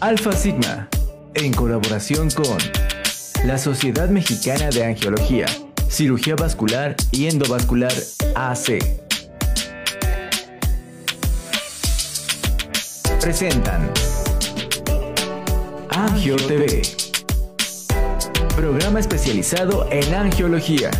Alfa Sigma, en colaboración con la Sociedad Mexicana de Angiología, Cirugía Vascular y Endovascular AC. Presentan Angio TV, programa especializado en angiología.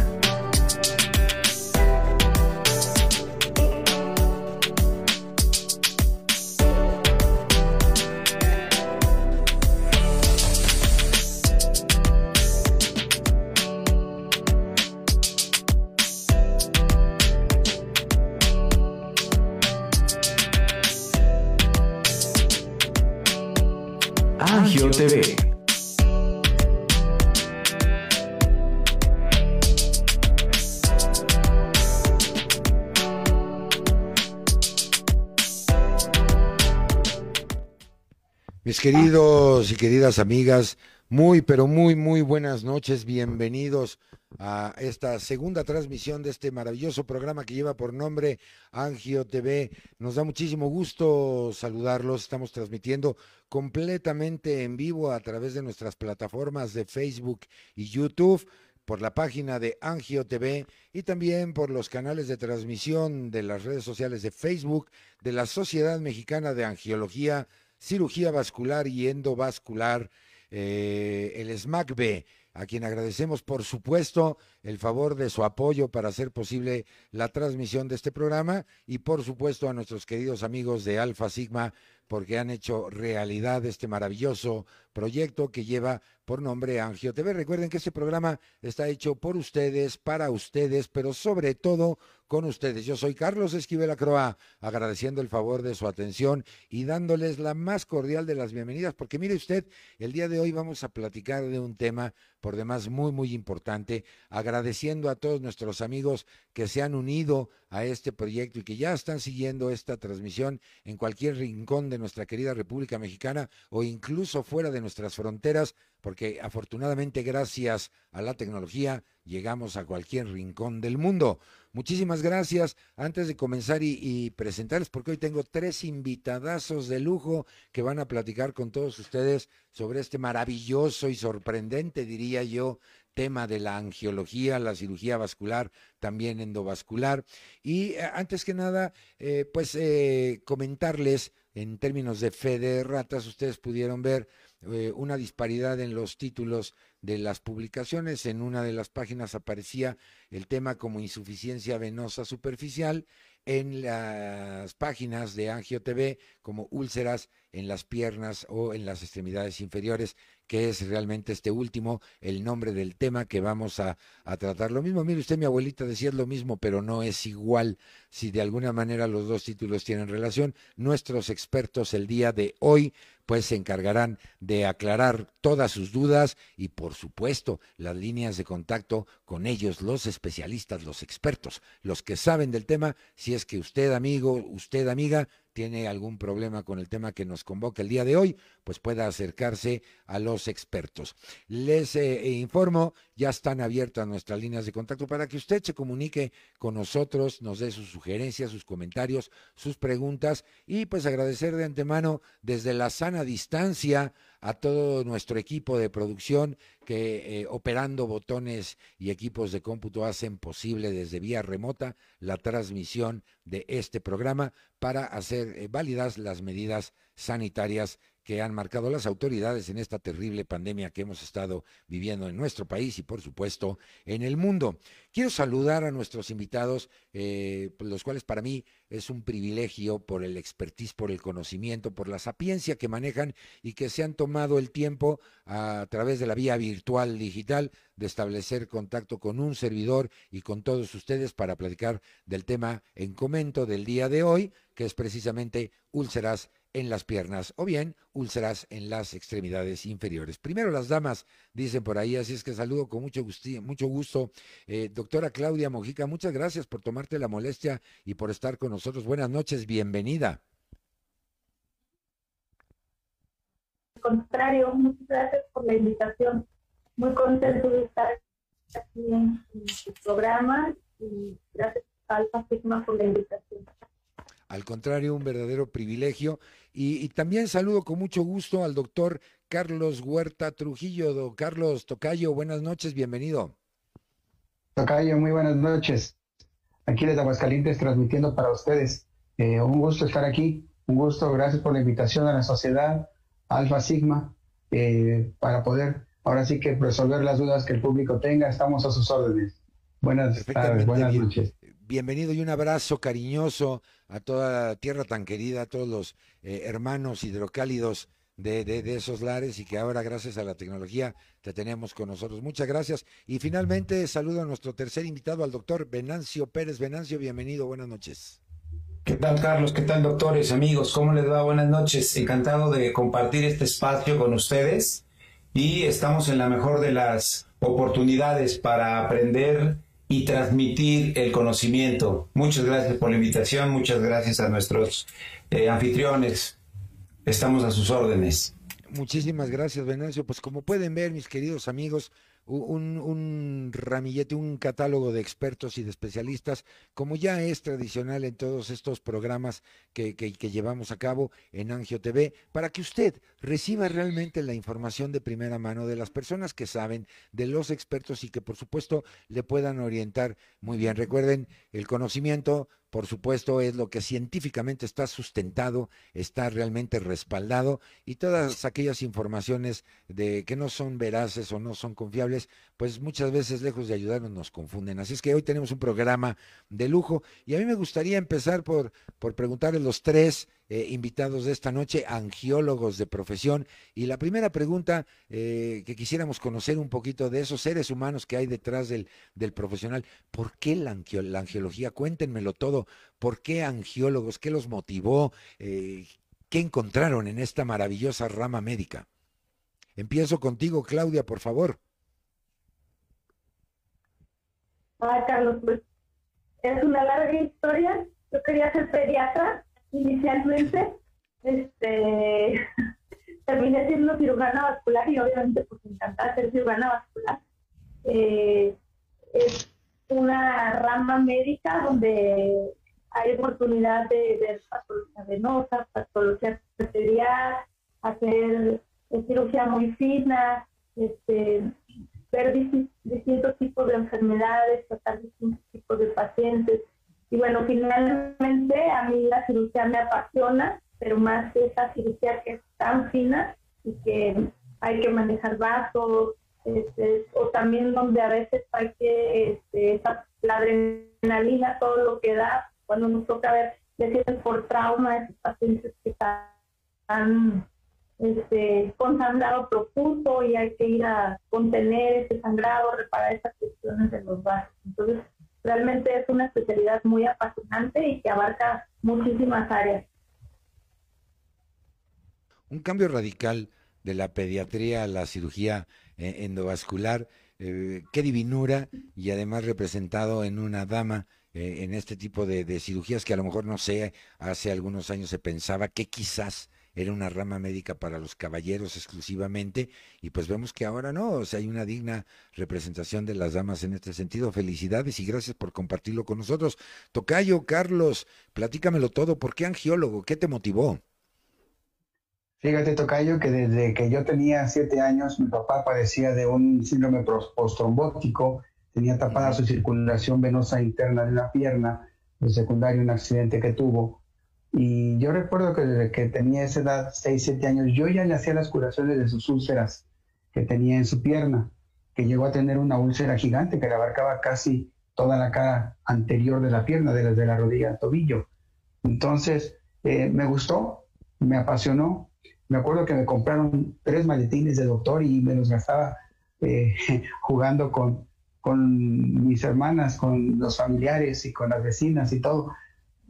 Queridos y queridas amigas, muy, pero muy, muy buenas noches. Bienvenidos a esta segunda transmisión de este maravilloso programa que lleva por nombre Angio TV. Nos da muchísimo gusto saludarlos. Estamos transmitiendo completamente en vivo a través de nuestras plataformas de Facebook y YouTube por la página de Angio TV y también por los canales de transmisión de las redes sociales de Facebook de la Sociedad Mexicana de Angiología, Cirugía Vascular y Endovascular, eh, el SMACB, a quien agradecemos por supuesto el favor de su apoyo para hacer posible la transmisión de este programa y por supuesto a nuestros queridos amigos de Alfa Sigma porque han hecho realidad este maravilloso proyecto que lleva por nombre Angio TV. Recuerden que este programa está hecho por ustedes, para ustedes, pero sobre todo con ustedes. Yo soy Carlos Esquivel Acroa, agradeciendo el favor de su atención y dándoles la más cordial de las bienvenidas, porque mire usted, el día de hoy vamos a platicar de un tema por demás muy, muy importante, agradeciendo a todos nuestros amigos que se han unido a este proyecto y que ya están siguiendo esta transmisión en cualquier rincón de nuestra querida República Mexicana o incluso fuera de nuestras fronteras, porque afortunadamente gracias a la tecnología llegamos a cualquier rincón del mundo. Muchísimas gracias. Antes de comenzar y, presentarles, porque hoy tengo tres invitadazos de lujo que van a platicar con todos ustedes sobre este maravilloso y sorprendente, diría yo, tema de la angiología, la cirugía vascular, también endovascular. Y eh, antes que nada, eh, pues eh, comentarles en términos de fe de ratas, ustedes pudieron ver eh, una disparidad en los títulos de las publicaciones. En una de las páginas aparecía el tema como insuficiencia venosa superficial, en las páginas de Angio TV como úlceras en las piernas o en las extremidades inferiores, que es realmente este último el nombre del tema que vamos a, a, tratar. Lo mismo, mire usted, mi abuelita decía lo mismo, pero no es igual si de alguna manera los dos títulos tienen relación. Nuestros expertos el día de hoy pues se encargarán de aclarar todas sus dudas y por supuesto las líneas de contacto con ellos, los especialistas, los expertos, los que saben del tema, si es que usted amigo, usted amiga, tiene algún problema con el tema que nos convoca el día de hoy, pues pueda acercarse a los expertos. Les eh, informo, ya están abiertas nuestras líneas de contacto para que usted se comunique con nosotros, nos dé sus sugerencias, sus comentarios, sus preguntas y pues agradecer de antemano desde la sana distancia a todo nuestro equipo de producción que eh, operando botones y equipos de cómputo hacen posible desde vía remota la transmisión de este programa para hacer eh, válidas las medidas sanitarias que han marcado las autoridades en esta terrible pandemia que hemos estado viviendo en nuestro país y por supuesto en el mundo. Quiero saludar a nuestros invitados, eh, los cuales para mí es un privilegio por el expertise, por el conocimiento, por la sapiencia que manejan y que se han tomado el tiempo a través de la vía virtual digital de establecer contacto con un servidor y con todos ustedes para platicar del tema en comento del día de hoy, que es precisamente úlceras en las piernas o bien úlceras en las extremidades inferiores. Primero las damas, dicen por ahí, así es que saludo con mucho, gusto, mucho gusto. Eh, doctora Claudia Mojica, muchas gracias por tomarte la molestia y por estar con nosotros. Buenas noches, bienvenida. Al contrario, muchas gracias por la invitación. Muy contento de estar aquí en, su programa y gracias a Alfa por la invitación. Al contrario, un verdadero privilegio. Y, también saludo con mucho gusto al doctor Carlos Huerta Trujillo. Don Carlos Tocayo, buenas noches, bienvenido. Tocayo, muy buenas noches. Aquí desde Aguascalientes transmitiendo para ustedes. Eh, un gusto estar aquí, un gusto, gracias por la invitación a la sociedad Alfa Sigma eh, para poder ahora sí que resolver las dudas que el público tenga. Estamos a sus órdenes. Buenas tardes, buenas noches. Bienvenido y un abrazo cariñoso a toda la tierra tan querida, a todos los eh, hermanos hidrocálidos de, de, esos lares y que ahora gracias a la tecnología te tenemos con nosotros. Muchas gracias. Y finalmente saludo a nuestro tercer invitado, al doctor Venancio Pérez. Venancio, bienvenido, buenas noches. ¿Qué tal, Carlos? ¿Qué tal, doctores, amigos? ¿Cómo les va? Buenas noches. Encantado de compartir este espacio con ustedes y estamos en la mejor de las oportunidades para aprender y transmitir el conocimiento. Muchas gracias por la invitación, muchas gracias a nuestros eh, anfitriones. Estamos a sus órdenes. Muchísimas gracias, Venancio. Pues como pueden ver, mis queridos amigos, un, ramillete, un catálogo de expertos y de especialistas, como ya es tradicional en todos estos programas que, que, llevamos a cabo en Angio TV, para que usted reciba realmente la información de primera mano de las personas que saben, de los expertos y que por supuesto le puedan orientar muy bien. Recuerden, el conocimiento por supuesto, es lo que científicamente está sustentado, está realmente respaldado y todas aquellas informaciones de que no son veraces o no son confiables, pues muchas veces lejos de ayudarnos nos confunden. Así es que hoy tenemos un programa de lujo y a mí me gustaría empezar por, por preguntarles los tres eh, invitados de esta noche, angiólogos de profesión. Y la primera pregunta eh, que quisiéramos conocer un poquito de esos seres humanos que hay detrás del, del profesional, ¿por qué la, angiología? Cuéntenmelo todo. ¿Por qué angiólogos? ¿Qué los motivó? Eh, ¿Qué encontraron en esta maravillosa rama médica? Empiezo contigo, Claudia, por favor. Ah, Carlos, pues es una larga historia. Yo quería ser pediatra inicialmente este terminé siendo cirujana vascular y obviamente pues me encanta ser cirujana vascular. Eh, es una rama médica donde hay oportunidad de ver patología venosa, patología arterial, hacer cirugía muy fina, este, ver distintos tipos de enfermedades, tratar distintos tipos de pacientes. Y bueno, finalmente a mí la cirugía me apasiona, pero más esa cirugía que es tan fina y que hay que manejar vasos, este, o también donde a veces hay que, este, la adrenalina, todo lo que da, cuando nos toca ver decisiones por trauma, esos pacientes que están este, con sangrado profundo y hay que ir a contener ese sangrado, reparar esas cuestiones de los vasos. Entonces, realmente es una especialidad muy apasionante y que abarca muchísimas áreas. Un cambio radical de la pediatría a la cirugía eh, endovascular, eh, qué divinura y además representado en una dama eh, en este tipo de, de, cirugías que a lo mejor no sé, hace algunos años se pensaba que quizás era una rama médica para los caballeros exclusivamente y pues vemos que ahora no, o sea, hay una digna representación de las damas en este sentido. Felicidades y gracias por compartirlo con nosotros. Tocayo, Carlos, platícamelo todo, ¿por qué angiólogo? ¿Qué te motivó? Fíjate, Tocayo, que desde que yo tenía siete años, mi papá padecía de un síndrome postrombótico, tenía tapada su circulación venosa interna de la pierna, de secundario un accidente que tuvo, y yo recuerdo que desde que tenía esa edad, 6, 7 años, yo ya le hacía las curaciones de sus úlceras que tenía en su pierna, que llegó a tener una úlcera gigante que le abarcaba casi toda la cara anterior de la pierna, desde la rodilla al tobillo. Entonces, eh, me gustó, me apasionó. Me acuerdo que me compraron tres maletines de doctor y me los gastaba eh, jugando con, con mis hermanas, con los familiares y con las vecinas y todo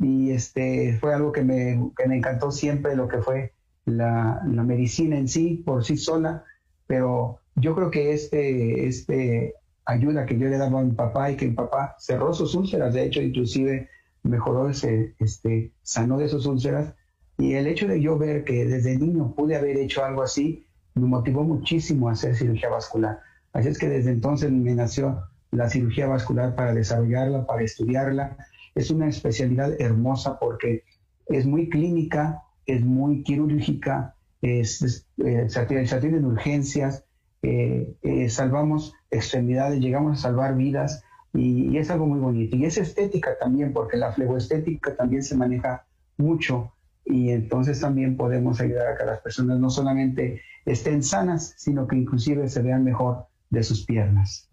y este fue algo que me, que me encantó siempre lo que fue la, la, medicina en sí por sí sola pero yo creo que este este ayuda que yo le daba a mi papá y que mi papá cerró sus úlceras de hecho inclusive mejoró ese este sanó de sus úlceras y el hecho de yo ver que desde niño pude haber hecho algo así me motivó muchísimo a hacer cirugía vascular. Así es que desde entonces me nació la cirugía vascular para desarrollarla para estudiarla es una especialidad hermosa porque es muy clínica, es muy quirúrgica, es, eh, se, atienden urgencias, eh, eh, salvamos extremidades, llegamos a salvar vidas y, es algo muy bonito. Y es estética también, porque la fleboestética también se maneja mucho y entonces también podemos ayudar a que las personas no solamente estén sanas, sino que inclusive se vean mejor de sus piernas.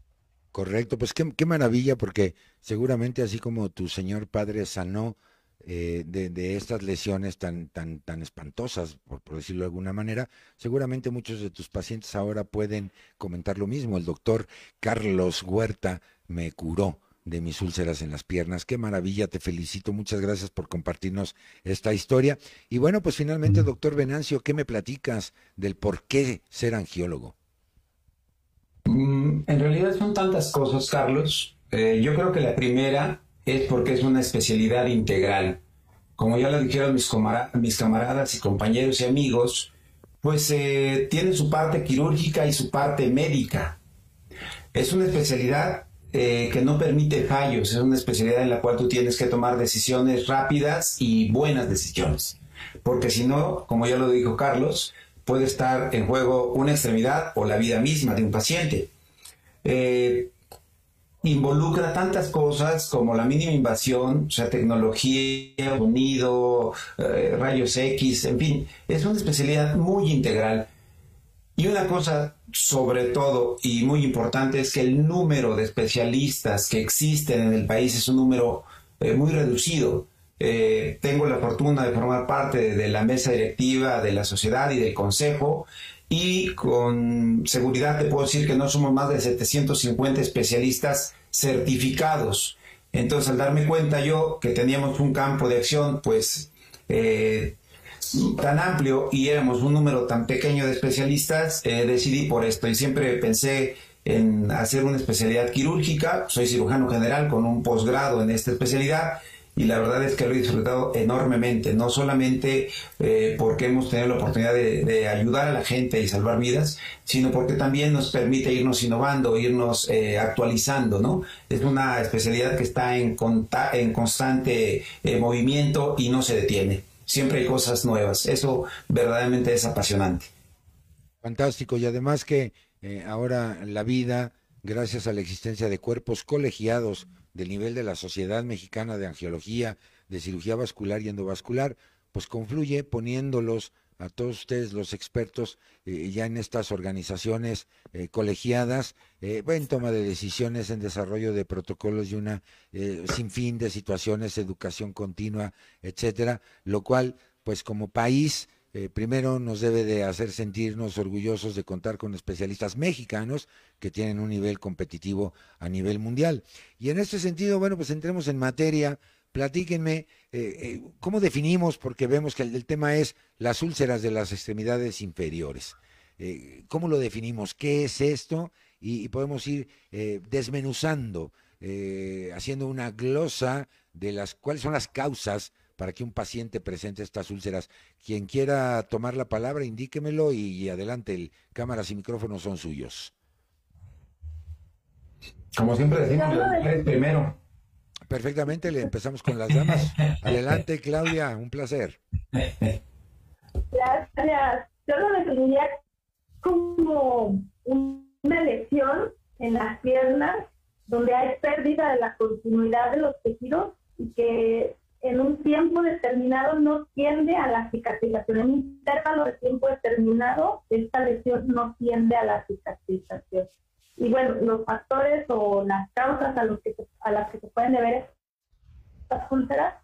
Correcto, pues qué, qué maravilla, porque seguramente así como tu señor padre sanó eh, de, estas lesiones tan, tan, tan espantosas, por, decirlo de alguna manera, seguramente muchos de tus pacientes ahora pueden comentar lo mismo. El doctor Carlos Huerta me curó de mis úlceras en las piernas. Qué maravilla, te felicito. Muchas gracias por compartirnos esta historia. Y bueno, pues finalmente, doctor Venancio, ¿qué me platicas del por qué ser angiólogo? En realidad son tantas cosas, Carlos. Eh, yo creo que la primera es porque es una especialidad integral. Como ya lo dijeron mis, mis camaradas y compañeros y amigos, pues eh, tiene su parte quirúrgica y su parte médica. Es una especialidad eh, que no permite fallos, es una especialidad en la cual tú tienes que tomar decisiones rápidas y buenas decisiones. Porque si no, como ya lo dijo Carlos, puede estar en juego una extremidad o la vida misma de un paciente. Eh, involucra tantas cosas como la mínima invasión, o sea, tecnología, sonido, eh, rayos X, en fin, es una especialidad muy integral. Y una cosa sobre todo y muy importante es que el número de especialistas que existen en el país es un número eh, muy reducido. Tengo la fortuna de formar parte de la mesa directiva de la sociedad y del consejo y con seguridad te puedo decir que no somos más de 750 especialistas certificados. Entonces, al darme cuenta yo que teníamos un campo de acción, pues, eh, tan amplio y éramos un número tan pequeño de especialistas, eh, decidí por esto y siempre pensé en hacer una especialidad quirúrgica. Soy cirujano general con un posgrado en esta especialidad y la verdad es que lo he disfrutado enormemente, no solamente eh, porque hemos tenido la oportunidad de, ayudar a la gente y salvar vidas, sino porque también nos permite irnos innovando, irnos eh, actualizando, ¿no? Es una especialidad que está en, en constante eh, movimiento y no se detiene. Siempre hay cosas nuevas. Eso verdaderamente es apasionante. Fantástico. Y además que ahora la vida, gracias a la existencia de cuerpos colegiados, del nivel de la Sociedad Mexicana de Angiología, de Cirugía Vascular y Endovascular, pues confluye poniéndolos a todos ustedes los expertos eh, ya en estas organizaciones eh, colegiadas, eh, en toma de decisiones, en desarrollo de protocolos y una sinfín de situaciones, educación continua, etcétera, lo cual, pues como país, eh, primero nos debe de hacer sentirnos orgullosos de contar con especialistas mexicanos que tienen un nivel competitivo a nivel mundial. Y en este sentido, bueno, pues entremos en materia. Platíquenme eh, eh, cómo definimos, porque vemos que el, tema es las úlceras de las extremidades inferiores. ¿Cómo lo definimos? ¿Qué es esto? Y, y podemos ir desmenuzando, haciendo una glosa de las cuáles son las causas para que un paciente presente estas úlceras. Quien quiera tomar la palabra, indíquemelo y, adelante, el, cámaras y micrófonos son suyos. Como siempre decimos, primero. Perfectamente, le empezamos con las damas. Adelante, Claudia, un placer. Gracias. Yo lo definiría como una lesión en las piernas donde hay pérdida de la continuidad de los tejidos y que en un tiempo determinado no tiende a la cicatrización. En un intervalo de tiempo determinado, esta lesión no tiende a la cicatrización. Y bueno, los factores o las causas a, los que a las que se pueden deber estas úlceras,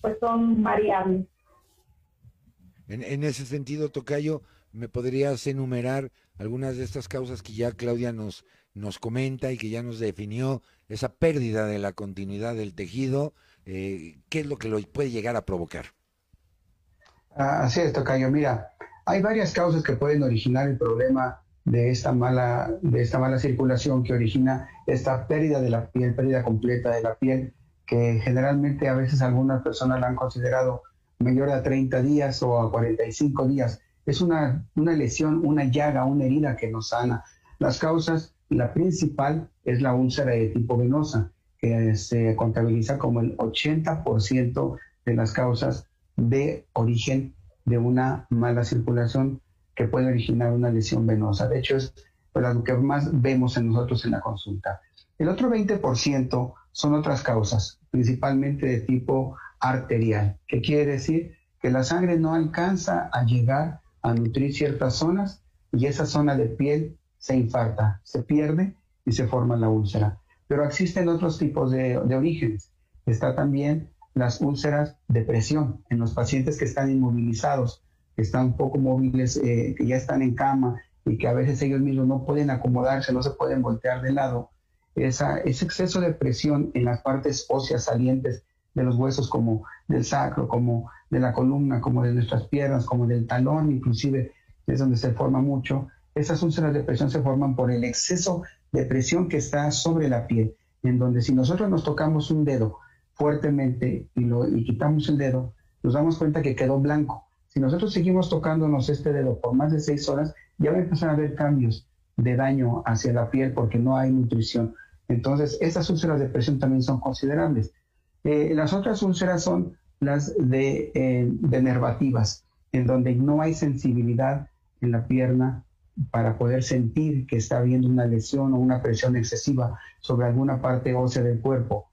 pues son variables. En, en ese sentido, Tocayo, ¿me podrías enumerar algunas de estas causas que ya Claudia nos, nos comenta y que ya nos definió esa pérdida de la continuidad del tejido? Eh, ¿qué es lo que lo puede llegar a provocar? Ah, así es, Tocayo. Mira, hay varias causas que pueden originar el problema de esta mala, de esta mala circulación que origina esta pérdida de la piel, pérdida completa de la piel, que generalmente a veces algunas personas la han considerado mayor a 30 días o a 45 días. Es una, una lesión, una llaga, una herida que no sana. Las causas, la principal es la úlcera de tipo venosa se contabiliza como el 80% de las causas de origen de una mala circulación que puede originar una lesión venosa. De hecho, es lo que más vemos en nosotros en la consulta. El otro 20% son otras causas, principalmente de tipo arterial, que quiere decir que la sangre no alcanza a llegar a nutrir ciertas zonas y esa zona de piel se infarta, se pierde y se forma la úlcera. Pero existen otros tipos de, orígenes. Está también las úlceras de presión en los pacientes que están inmovilizados, que están poco móviles, eh, que ya están en cama y que a veces ellos mismos no pueden acomodarse, no se pueden voltear de lado. Ese exceso de presión en las partes óseas salientes de los huesos como del sacro, como de la columna, como de nuestras piernas, como del talón, inclusive es donde se forma mucho. Esas úlceras de presión se forman por el exceso de presión que está sobre la piel, en donde si nosotros nos tocamos un dedo fuertemente y, lo, y quitamos el dedo, nos damos cuenta que quedó blanco. Si nosotros seguimos tocándonos este dedo por más de seis horas, ya va a empezar a haber cambios de daño hacia la piel porque no hay nutrición. Entonces, esas úlceras de presión también son considerables. Eh, las otras úlceras son las de, eh, nervativas, en donde no hay sensibilidad en la pierna para poder sentir que está habiendo una lesión o una presión excesiva sobre alguna parte ósea del cuerpo.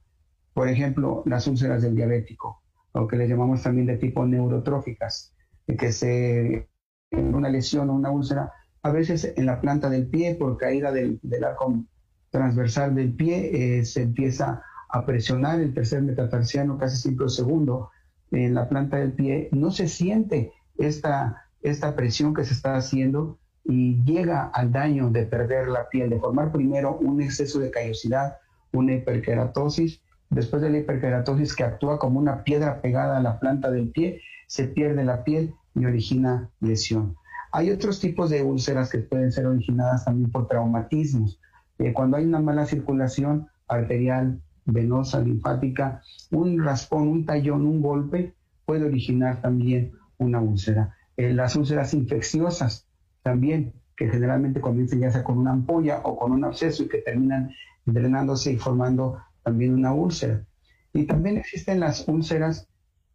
Por ejemplo, las úlceras del diabético, o que le llamamos también de tipo neurotróficas, que se una lesión o una úlcera, a veces en la planta del pie, por caída del, arco transversal del pie, eh, se empieza a presionar el tercer metatarsiano casi siempre segundo en la planta del pie, no se siente esta, esta presión que se está haciendo y llega al daño de perder la piel, de formar primero un exceso de callosidad, una hiperkeratosis, después de la hiperkeratosis que actúa como una piedra pegada a la planta del pie, se pierde la piel y origina lesión. Hay otros tipos de úlceras que pueden ser originadas también por traumatismos. Eh, cuando hay una mala circulación arterial, venosa, linfática, un raspón, un tallón, un golpe puede originar también una úlcera. Eh, las úlceras infecciosas también, que generalmente comienzan ya sea con una ampolla o con un absceso y que terminan drenándose y formando también una úlcera. Y también existen las úlceras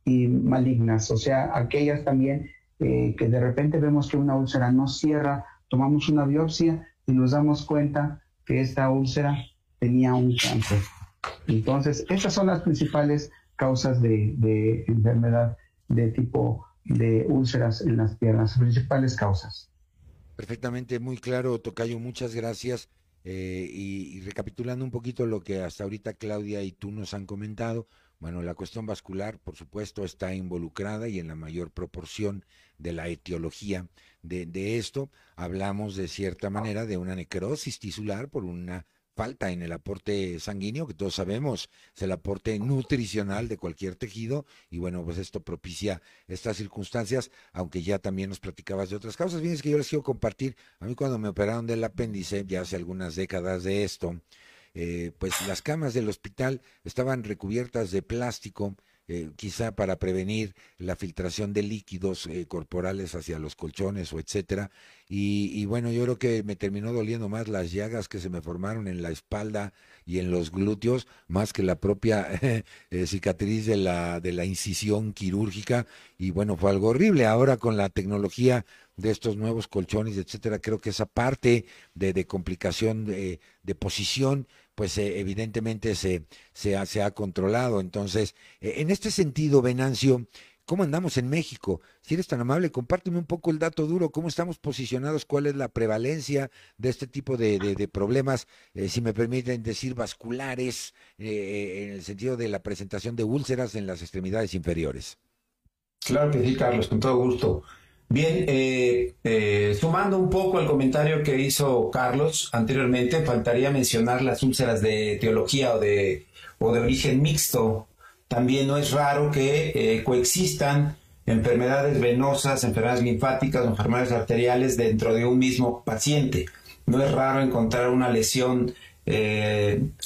malignas, o sea, aquellas también eh, que de repente vemos que una úlcera no cierra, tomamos una biopsia y nos damos cuenta que esta úlcera tenía un cáncer. Entonces, esas son las principales causas de, enfermedad de tipo de úlceras en las piernas, principales causas. Perfectamente, muy claro, Tocayo, muchas gracias. Eh, y, recapitulando un poquito lo que hasta ahorita Claudia y tú nos han comentado, bueno, la cuestión vascular, por supuesto, está involucrada y en la mayor proporción de la etiología de, de esto. Hablamos de cierta manera de una necrosis tisular por una falta en el aporte sanguíneo, que todos sabemos es el aporte nutricional de cualquier tejido, y bueno, pues esto propicia estas circunstancias, aunque ya también nos platicabas de otras causas. Bien, es que yo les quiero compartir, a mí cuando me operaron del apéndice, ya hace algunas décadas de esto, eh, pues las camas del hospital estaban recubiertas de plástico, eh, quizá para prevenir la filtración de líquidos eh, corporales hacia los colchones o etcétera. Y, bueno, yo creo que me terminó doliendo más las llagas que se me formaron en la espalda y en los glúteos, más que la propia eh, cicatriz de la, de la incisión quirúrgica. Y bueno, fue algo horrible. Ahora con la tecnología de estos nuevos colchones, etcétera, creo que esa parte de, complicación de posición pues eh, evidentemente se, se, ha, se ha controlado. Entonces, eh, en este sentido, Venancio, ¿cómo andamos en México? Si eres tan amable, compárteme un poco el dato duro, cómo estamos posicionados, cuál es la prevalencia de este tipo de, de, problemas, eh, si me permiten decir, vasculares, en el sentido de la presentación de úlceras en las extremidades inferiores. Claro que sí, Carlos, con todo gusto. Bien, eh, eh, sumando un poco al comentario que hizo Carlos anteriormente, faltaría mencionar las úlceras de teología o de, o de origen mixto. También no es raro que eh, coexistan enfermedades venosas, enfermedades linfáticas o enfermedades arteriales dentro de un mismo paciente. No es raro encontrar una lesión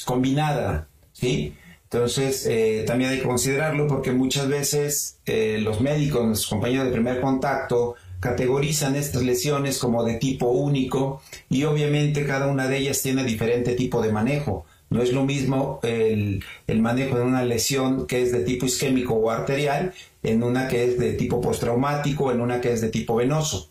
combinada, ¿sí? Entonces, eh, también hay que considerarlo porque muchas veces eh, los médicos, los compañeros de primer contacto, categorizan estas lesiones como de tipo único y obviamente cada una de ellas tiene diferente tipo de manejo. No es lo mismo el, manejo de una lesión que es de tipo isquémico o arterial en una que es de tipo postraumático, en una que es de tipo venoso.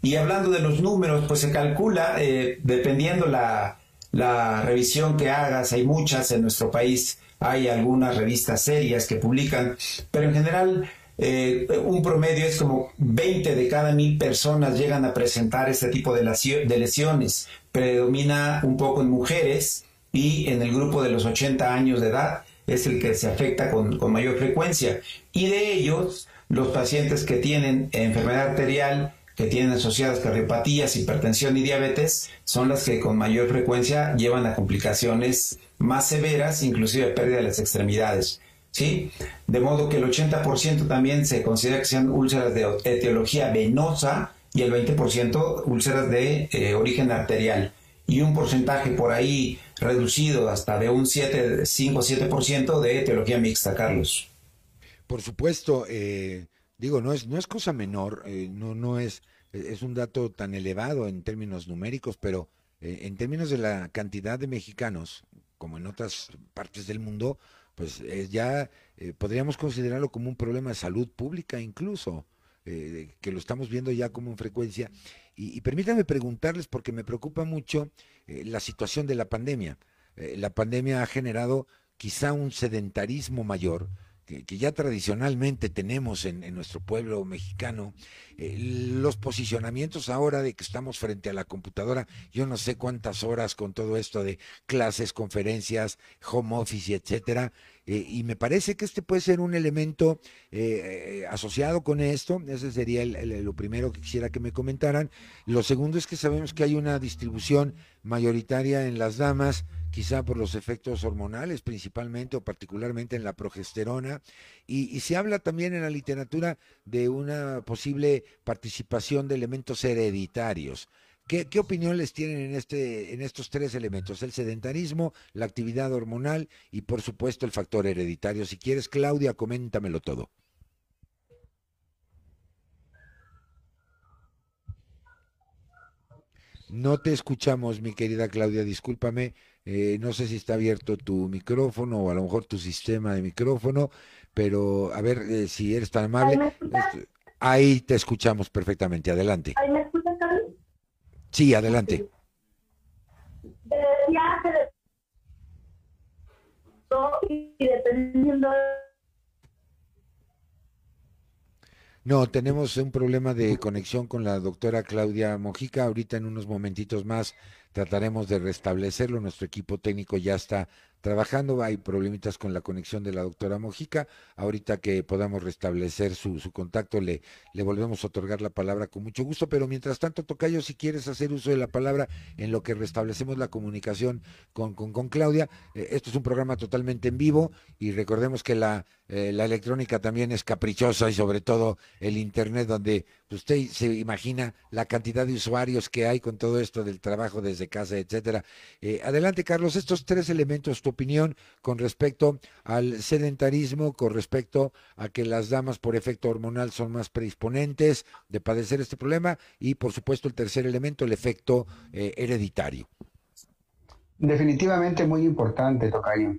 Y hablando de los números, pues se calcula, eh, dependiendo la, la revisión que hagas, hay muchas en nuestro país, hay algunas revistas serias que publican, pero en general eh, un promedio es como 20 de cada mil personas llegan a presentar este tipo de, lesiones. Predomina un poco en mujeres y en el grupo de los 80 años de edad es el que se afecta con, con mayor frecuencia. Y de ellos, los pacientes que tienen enfermedad arterial, que tienen asociadas cardiopatías, hipertensión y diabetes, son las que con mayor frecuencia llevan a complicaciones más severas, inclusive pérdida de las extremidades. ¿sí? De modo que el 80% también se considera que sean úlceras de etiología venosa y el 20% úlceras de eh, origen arterial. Y un porcentaje por ahí reducido hasta de un 7, 5 7% de etiología mixta, Carlos. Por supuesto, eh, digo, no es, no es cosa menor, eh, no, no es, es un dato tan elevado en términos numéricos, pero en términos de la cantidad de mexicanos, como en otras partes del mundo, pues eh, ya eh, podríamos considerarlo como un problema de salud pública incluso, eh, que lo estamos viendo ya como en frecuencia. Y, permítanme preguntarles, porque me preocupa mucho la situación de la pandemia. la pandemia ha generado quizá un sedentarismo mayor, que, ya tradicionalmente tenemos en, nuestro pueblo mexicano, los posicionamientos ahora de que estamos frente a la computadora, yo no sé cuántas horas con todo esto de clases, conferencias, home office, etcétera, eh, y me parece que este puede ser un elemento eh, asociado con esto. Ese sería lo primero que quisiera que me comentaran. Lo segundo es que sabemos que hay una distribución mayoritaria en las damas, quizá por los efectos hormonales principalmente o particularmente en la progesterona. y se habla también en la literatura de una posible participación de elementos hereditarios. ¿Qué, opinión les tienen en, este, en estos tres elementos? El sedentarismo, la actividad hormonal y por supuesto el factor hereditario. Si quieres, Claudia, coméntamelo todo. No te escuchamos, mi querida Claudia, discúlpame. Eh, no sé si está abierto tu micrófono o a lo mejor tu sistema de micrófono, pero a ver eh, si eres tan amable. Ahí, te escuchamos perfectamente. Adelante. Sí, adelante. No, tenemos un problema de conexión con la doctora Claudia Mojica. Ahorita en unos momentitos más trataremos de restablecerlo. Nuestro equipo técnico ya está trabajando. Hay problemitas con la conexión de la doctora Mojica. Ahorita que podamos restablecer su, contacto, le, volvemos a otorgar la palabra con mucho gusto. Pero mientras tanto, Tocayo, si quieres hacer uso de la palabra en lo que restablecemos la comunicación con Claudia, eh, esto es un programa totalmente en vivo y recordemos que la, eh, la electrónica también es caprichosa y sobre todo el Internet, donde usted se imagina la cantidad de usuarios que hay con todo esto del trabajo desde casa, etcétera. Eh, adelante, Carlos, estos tres elementos opinión con respecto al sedentarismo, con respecto a que las damas por efecto hormonal son más predisponentes de padecer este problema y por supuesto el tercer elemento, el efecto eh, hereditario. Definitivamente muy importante, Tocayo.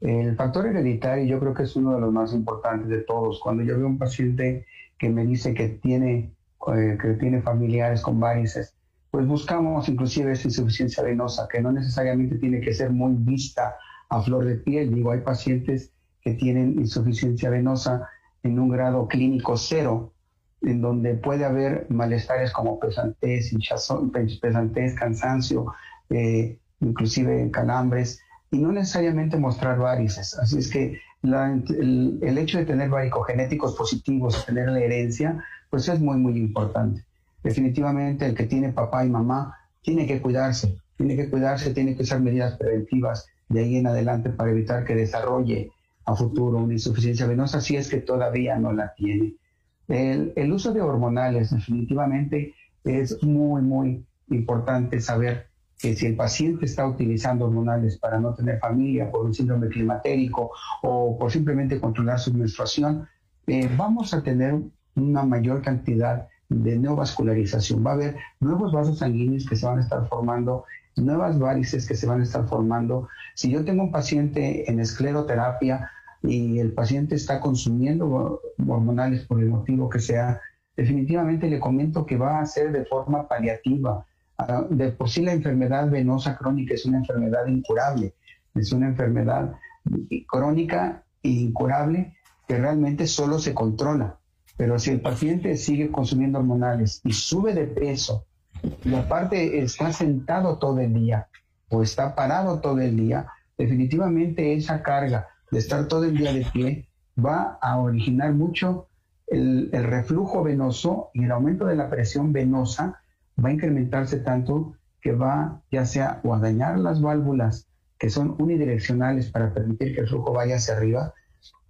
El factor hereditario yo creo que es uno de los más importantes de todos. Cuando yo veo un paciente que me dice que tiene, eh, que tiene familiares con varices, pues buscamos inclusive esa insuficiencia venosa, que no necesariamente tiene que ser muy vista a flor de piel. Digo, hay pacientes que tienen insuficiencia venosa en un grado clínico cero, en donde puede haber malestares como pesantez, hinchazón, pesantez, cansancio, eh, inclusive calambres, y no necesariamente mostrar varices. Así es que el, el, hecho de tener varicogenéticos positivos, tener la herencia, pues es muy, muy importante. Definitivamente el que tiene papá y mamá tiene que cuidarse, tiene que cuidarse, tiene que usar medidas preventivas de ahí en adelante para evitar que desarrolle a futuro una insuficiencia venosa si es que todavía no la tiene. El, uso de hormonales definitivamente es muy, muy importante saber que si el paciente está utilizando hormonales para no tener familia por un síndrome climatérico o por simplemente controlar su menstruación, eh, vamos a tener una mayor cantidad de neovascularización. Va a haber nuevos vasos sanguíneos que se van a estar formando nuevas varices que se van a estar formando. Si yo tengo un paciente en escleroterapia, y el paciente está consumiendo hormonales por el motivo que sea, definitivamente le comento que va a ser de forma paliativa. De por sí la enfermedad venosa crónica es una enfermedad incurable, es una enfermedad crónica e incurable que realmente solo se controla. Pero si el paciente sigue consumiendo hormonales y sube de peso y aparte está sentado todo el día o está parado todo el día, definitivamente esa carga de estar todo el día de pie va a originar mucho el, reflujo venoso y el aumento de la presión venosa va a incrementarse tanto que va ya sea o a dañar las válvulas que son unidireccionales para permitir que el flujo vaya hacia arriba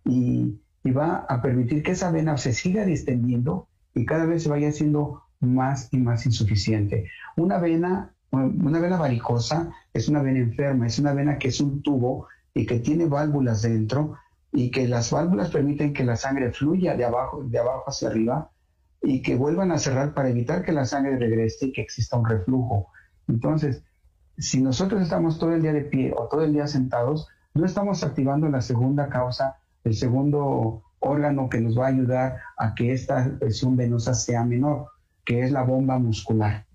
y, y va a permitir que esa vena se siga distendiendo y cada vez se vaya haciendo más y más insuficiente. Una vena, una vena varicosa es una vena enferma, es una vena que es un tubo y que tiene válvulas dentro y que las válvulas permiten que la sangre fluya de abajo, de abajo hacia arriba y que vuelvan a cerrar para evitar que la sangre regrese y que exista un reflujo. Entonces, si nosotros estamos todo el día de pie o todo el día sentados, no estamos activando la segunda causa, el segundo órgano que nos va a ayudar a que esta presión venosa sea menor, que es la bomba muscular.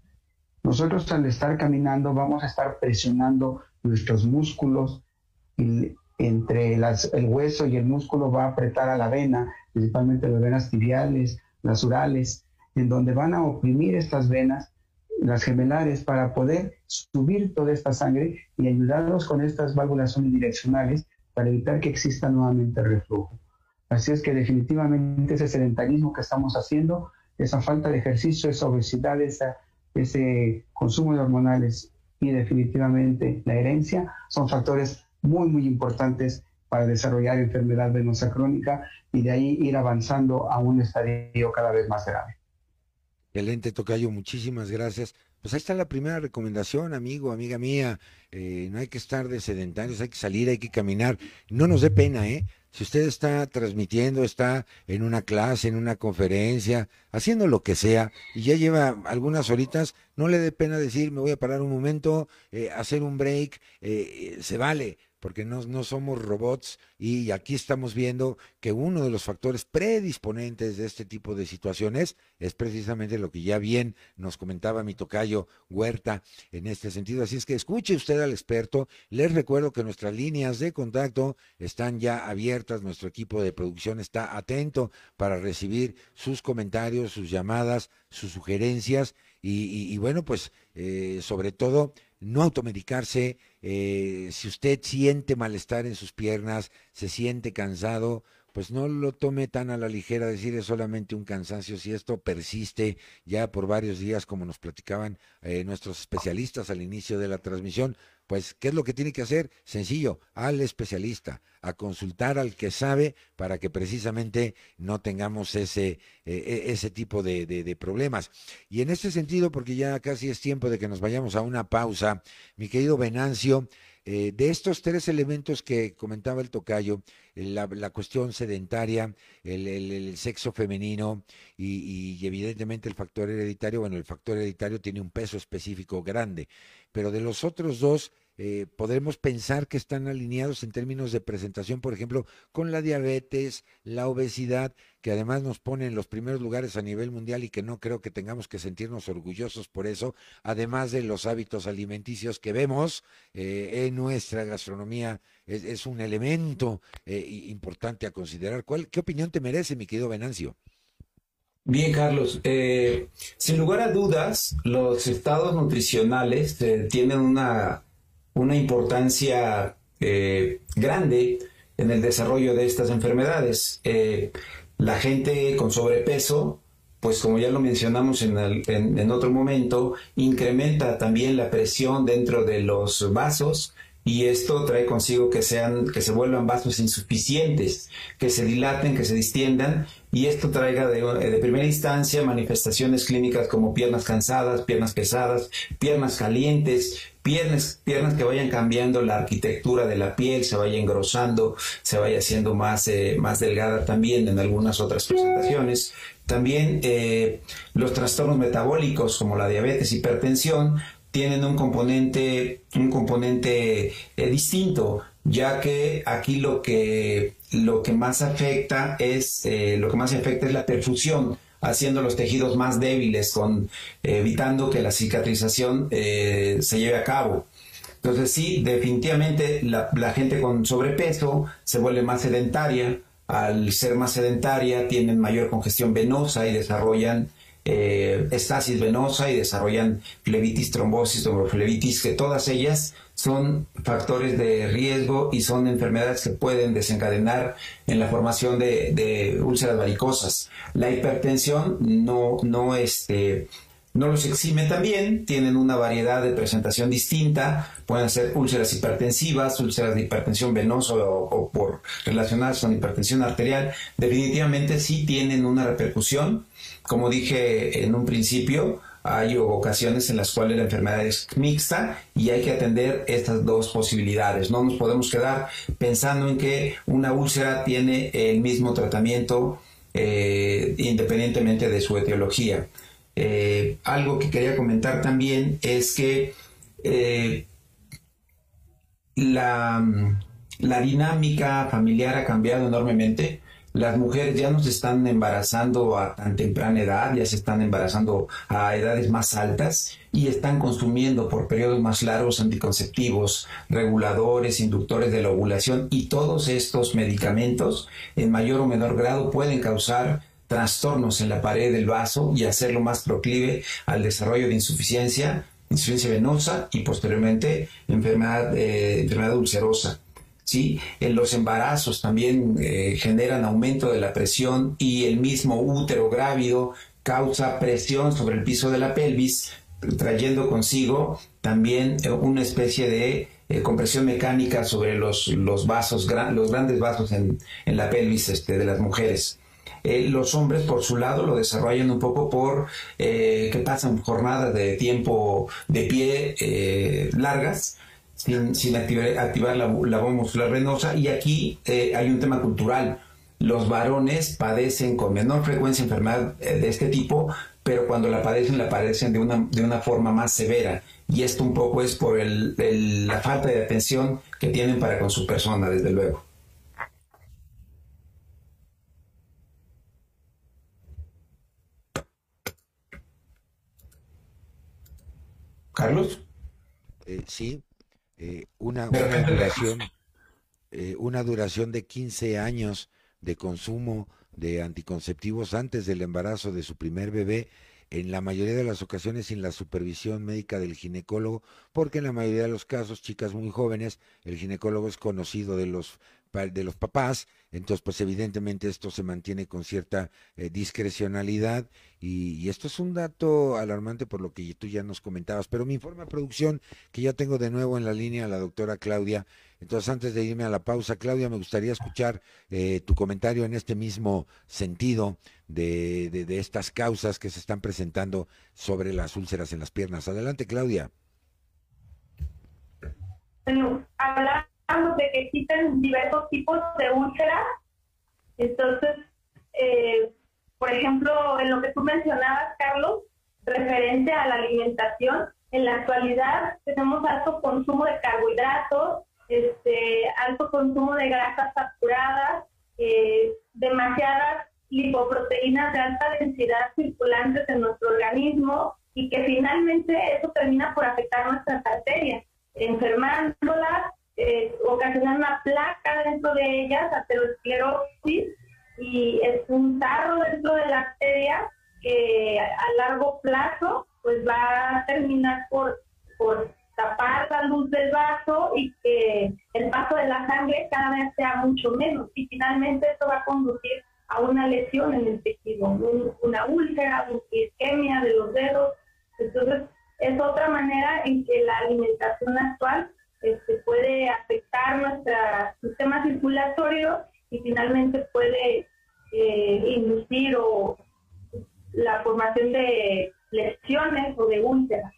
Nosotros al estar caminando vamos a estar presionando nuestros músculos, y entre el hueso y el músculo va a apretar a la vena, principalmente las venas tibiales, las urales, en donde van a oprimir estas venas, las gemelares, para poder subir toda esta sangre y ayudarlos con estas válvulas unidireccionales para evitar que exista nuevamente reflujo. Así es que definitivamente ese sedentarismo que estamos haciendo, esa falta de ejercicio, esa obesidad, ese consumo de hormonales y definitivamente la herencia son factores muy, muy importantes para desarrollar enfermedad venosa crónica y de ahí ir avanzando a un estadio cada vez más grave. Excelente, Tocayo, muchísimas gracias. Pues ahí está la primera recomendación, amigo, amiga mía. Eh, no hay que estar de sedentarios, hay que salir, hay que caminar. No nos dé pena, ¿eh? Si usted está transmitiendo, está en una clase, en una conferencia, haciendo lo que sea, y ya lleva algunas horitas, no le dé pena decir, me voy a parar un momento, eh, hacer un break, eh, se vale porque no, somos robots y aquí estamos viendo que uno de los factores predisponentes de este tipo de situaciones es precisamente lo que ya bien nos comentaba mi tocayo Huerta en este sentido. Así es que escuche usted al experto. Les recuerdo que nuestras líneas de contacto están ya abiertas. Nuestro equipo de producción está atento para recibir sus comentarios, sus llamadas, sus sugerencias y, bueno, pues eh, sobre todo no automedicarse. Eh, si usted siente malestar en sus piernas, se siente cansado, pues no lo tome tan a la ligera decir es solamente un cansancio. Si esto persiste ya por varios días, como nos platicaban eh, nuestros especialistas al inicio de la transmisión, pues, ¿qué es lo que tiene que hacer? Sencillo, al especialista, a consultar al que sabe para que precisamente no tengamos ese, eh, e, ese tipo de, problemas. Y en este sentido, porque ya casi es tiempo de que nos vayamos a una pausa, mi querido Venancio, eh, de estos tres elementos que comentaba el tocayo, la, cuestión sedentaria, el, sexo femenino y, y, evidentemente el factor hereditario, bueno, el factor hereditario tiene un peso específico grande pero de los otros dos eh, podremos pensar que están alineados en términos de presentación, por ejemplo, con la diabetes, la obesidad, que además nos pone en los primeros lugares a nivel mundial y que no creo que tengamos que sentirnos orgullosos por eso, además de los hábitos alimenticios que vemos eh, en nuestra gastronomía, es, un elemento eh, importante a considerar. ¿Cuál, ¿Qué opinión te merece, mi querido Venancio? Bien, Carlos. Eh, sin lugar a dudas, los estados nutricionales eh, tienen una, una importancia eh, grande en el desarrollo de estas enfermedades. la gente con sobrepeso, pues como ya lo mencionamos en, en otro momento, incrementa también la presión dentro de los vasos y esto trae consigo que sean que se vuelvan vasos insuficientes, que se dilaten, que se distiendan y esto traiga de, primera instancia manifestaciones clínicas como piernas cansadas, piernas pesadas, piernas calientes, piernas, piernas que vayan cambiando la arquitectura de la piel, se vaya engrosando, se vaya haciendo más, eh, más delgada también en algunas otras presentaciones. También eh, los trastornos metabólicos como la diabetes, hipertensión, tienen un componente, un componente eh, distinto, ya que aquí lo que, lo que más afecta es, eh, lo que más afecta es la perfusión, haciendo los tejidos más débiles, con, evitando que la cicatrización se lleve a cabo. Entonces sí, definitivamente la, gente con sobrepeso se vuelve más sedentaria, al ser más sedentaria tienen mayor congestión venosa y desarrollan eh, estasis venosa y desarrollan flebitis, trombosis, flebitis, que todas ellas son factores de riesgo y son enfermedades que pueden desencadenar en la formación de, úlceras varicosas. La hipertensión no, no, este, no los exime también, tienen una variedad de presentación distinta, pueden ser úlceras hipertensivas, úlceras de hipertensión venosa o, por relacionadas con hipertensión arterial, definitivamente sí tienen una repercusión. Como dije en un principio, hay ocasiones en las cuales la enfermedad es mixta y hay que atender estas dos posibilidades. No nos podemos quedar pensando en que una úlcera tiene el mismo tratamiento eh, independientemente de su etiología. Eh, algo que quería comentar también es que eh, la, la, dinámica familiar ha cambiado enormemente. Las mujeres ya no se están embarazando a tan temprana edad, ya se están embarazando a edades más altas y están consumiendo por periodos más largos anticonceptivos, reguladores, inductores de la ovulación y todos estos medicamentos en mayor o menor grado pueden causar trastornos en la pared del vaso y hacerlo más proclive al desarrollo de insuficiencia, insuficiencia venosa y posteriormente enfermedad, eh, enfermedad ulcerosa. ¿Sí? En los embarazos también eh, generan aumento de la presión y el mismo útero grávido causa presión sobre el piso de la pelvis, trayendo consigo también eh, una especie de compresión mecánica sobre los, los vasos, los grandes vasos en, en la pelvis este, de las mujeres. Eh, los hombres, por su lado, lo desarrollan un poco por eh, que pasan jornadas de tiempo de pie eh, largas. Sin, activar, la, la, bomba muscular venosa y aquí hay un tema cultural los varones padecen con menor frecuencia enfermedad de este tipo, pero cuando la padecen, la padecen de una, de una forma más severa. Y esto un poco es por la falta de atención que tienen para con su persona, desde luego. Carlos. Eh, sí, eh, una, duración, eh, una duración de 15 años de consumo de anticonceptivos antes del embarazo de su primer bebé, en la mayoría de las ocasiones sin la supervisión médica del ginecólogo, porque en la mayoría de los casos, chicas muy jóvenes, el ginecólogo es conocido de los de los papás, entonces pues evidentemente esto se mantiene con cierta eh, discrecionalidad y, esto es un dato alarmante por lo que tú ya nos comentabas, pero mi informe de producción, que ya tengo de nuevo en la línea la doctora Claudia, entonces antes de irme a la pausa, Claudia, me gustaría escuchar eh, tu comentario en este mismo sentido de, de, estas causas que se están presentando sobre las úlceras en las piernas. Adelante, Claudia. Bueno, de que existen diversos tipos de úlceras. Entonces, eh, por ejemplo, en lo que tú mencionabas, Carlos, referente a la alimentación, en la actualidad tenemos alto consumo de carbohidratos, este, alto consumo de grasas saturadas, eh, demasiadas lipoproteínas de alta densidad circulantes en nuestro organismo y que finalmente eso termina por afectar nuestras arterias, enfermándolas eh, una placa dentro de ellas, aterosclerosis, y es un tarro dentro de la arteria que a largo plazo pues va a terminar por, por tapar la luz del vaso y que el paso de la sangre cada vez sea mucho menos y finalmente esto va a conducir a una lesión en el tejido, una úlcera, una isquemia de los dedos. Entonces es otra manera en que la alimentación actual este, puede afectar nuestro sistema circulatorio y finalmente puede eh, inducir o la formación de lesiones o de úlceras.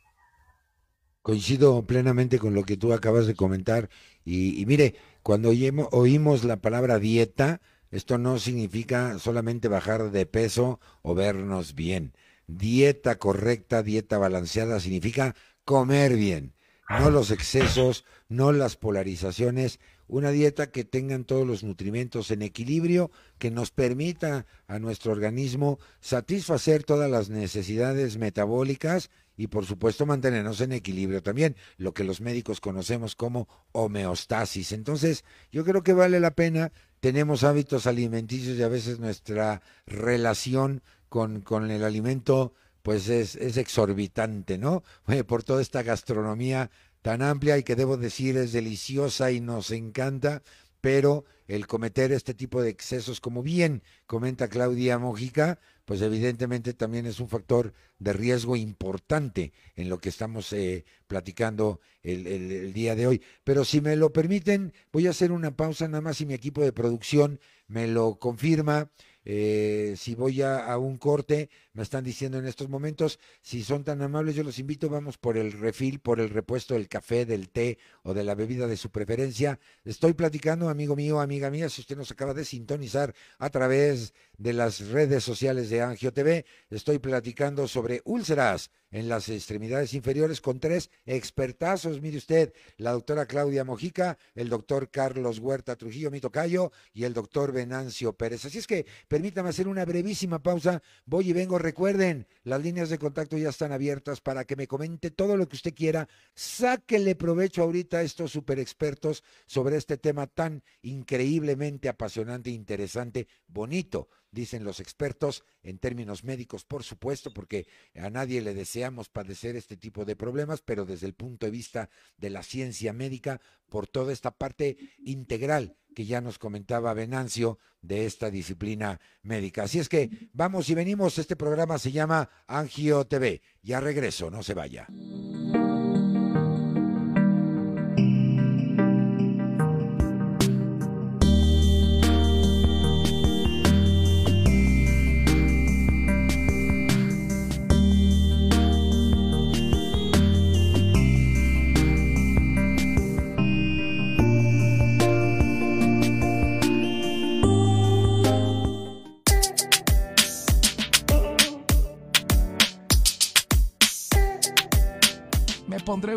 Coincido plenamente con lo que tú acabas de comentar y, y mire, cuando oímos la palabra dieta, esto no significa solamente bajar de peso o vernos bien. Dieta correcta, dieta balanceada, significa comer bien no los excesos, no las polarizaciones, una dieta que tengan todos los nutrimentos en equilibrio, que nos permita a nuestro organismo satisfacer todas las necesidades metabólicas y por supuesto mantenernos en equilibrio también, lo que los médicos conocemos como homeostasis. Entonces, yo creo que vale la pena, tenemos hábitos alimenticios y a veces nuestra relación con, con el alimento pues es, es exorbitante, ¿no? Por toda esta gastronomía tan amplia y que debo decir es deliciosa y nos encanta, pero el cometer este tipo de excesos, como bien comenta Claudia Mojica, pues evidentemente también es un factor de riesgo importante en lo que estamos eh, platicando el, el, día de hoy. Pero si me lo permiten, voy a hacer una pausa nada más si mi equipo de producción me lo confirma. Eh, si voy a, un corte, me están diciendo en estos momentos, si son tan amables, yo los invito, vamos por el refil, por el repuesto del café, del té o de la bebida de su preferencia. Estoy platicando, amigo mío, amiga mía, si usted nos acaba de sintonizar a través de las redes sociales de Angio TV, estoy platicando sobre úlceras en las extremidades inferiores con tres expertazos. Mire usted, la doctora Claudia Mojica, el doctor Carlos Huerta Trujillo, mi tocayo, y el doctor Venancio Pérez. Así es que permítame hacer una brevísima pausa. Voy y vengo. Recuerden, las líneas de contacto ya están abiertas para que me comente todo lo que usted quiera. Sáquele provecho ahorita a estos super expertos sobre este tema tan increíblemente apasionante, interesante, bonito dicen los expertos, en términos médicos, por supuesto, porque a nadie le deseamos padecer este tipo de problemas, pero desde el punto de vista de la ciencia médica, por toda esta parte integral que ya nos comentaba Venancio de esta disciplina médica. Así es que vamos y venimos, este programa se llama Angio TV. Ya regreso, no se vaya.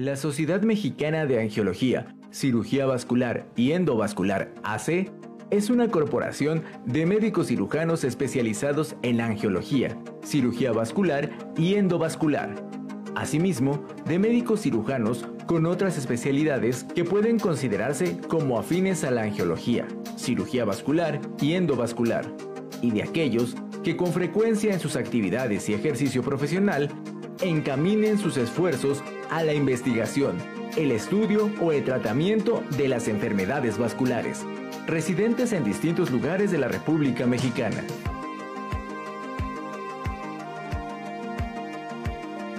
La Sociedad Mexicana de Angiología, Cirugía Vascular y Endovascular AC es una corporación de médicos cirujanos especializados en angiología, cirugía vascular y endovascular. Asimismo, de médicos cirujanos con otras especialidades que pueden considerarse como afines a la angiología, cirugía vascular y endovascular, y de aquellos que con frecuencia en sus actividades y ejercicio profesional encaminen sus esfuerzos a la investigación, el estudio o el tratamiento de las enfermedades vasculares, residentes en distintos lugares de la República Mexicana.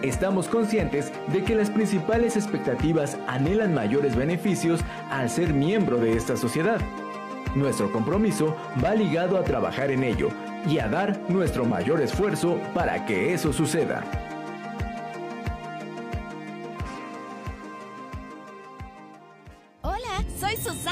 Estamos conscientes de que las principales expectativas anhelan mayores beneficios al ser miembro de esta sociedad. Nuestro compromiso va ligado a trabajar en ello y a dar nuestro mayor esfuerzo para que eso suceda.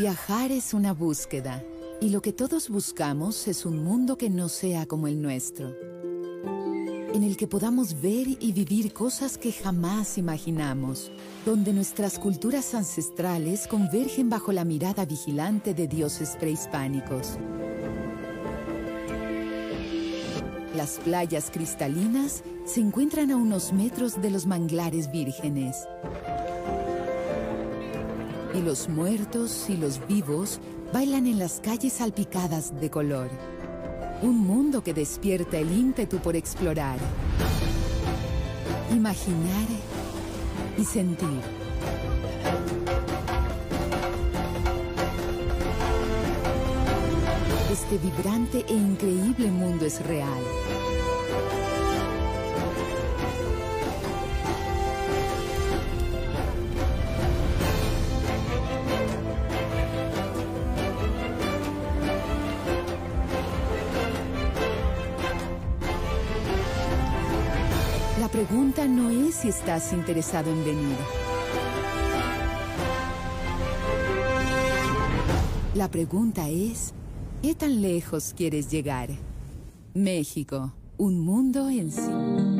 Viajar es una búsqueda y lo que todos buscamos es un mundo que no sea como el nuestro, en el que podamos ver y vivir cosas que jamás imaginamos, donde nuestras culturas ancestrales convergen bajo la mirada vigilante de dioses prehispánicos Las playas cristalinas se encuentran a unos metros de los manglares vírgenes. Y los muertos y los vivos bailan en las calles salpicadas de color. Un mundo que despierta el ímpetu por explorar, imaginar y sentir. Este vibrante e increíble mundo es real. Si estás interesado en venir. La pregunta es, ¿qué tan lejos quieres llegar? México, un mundo en sí.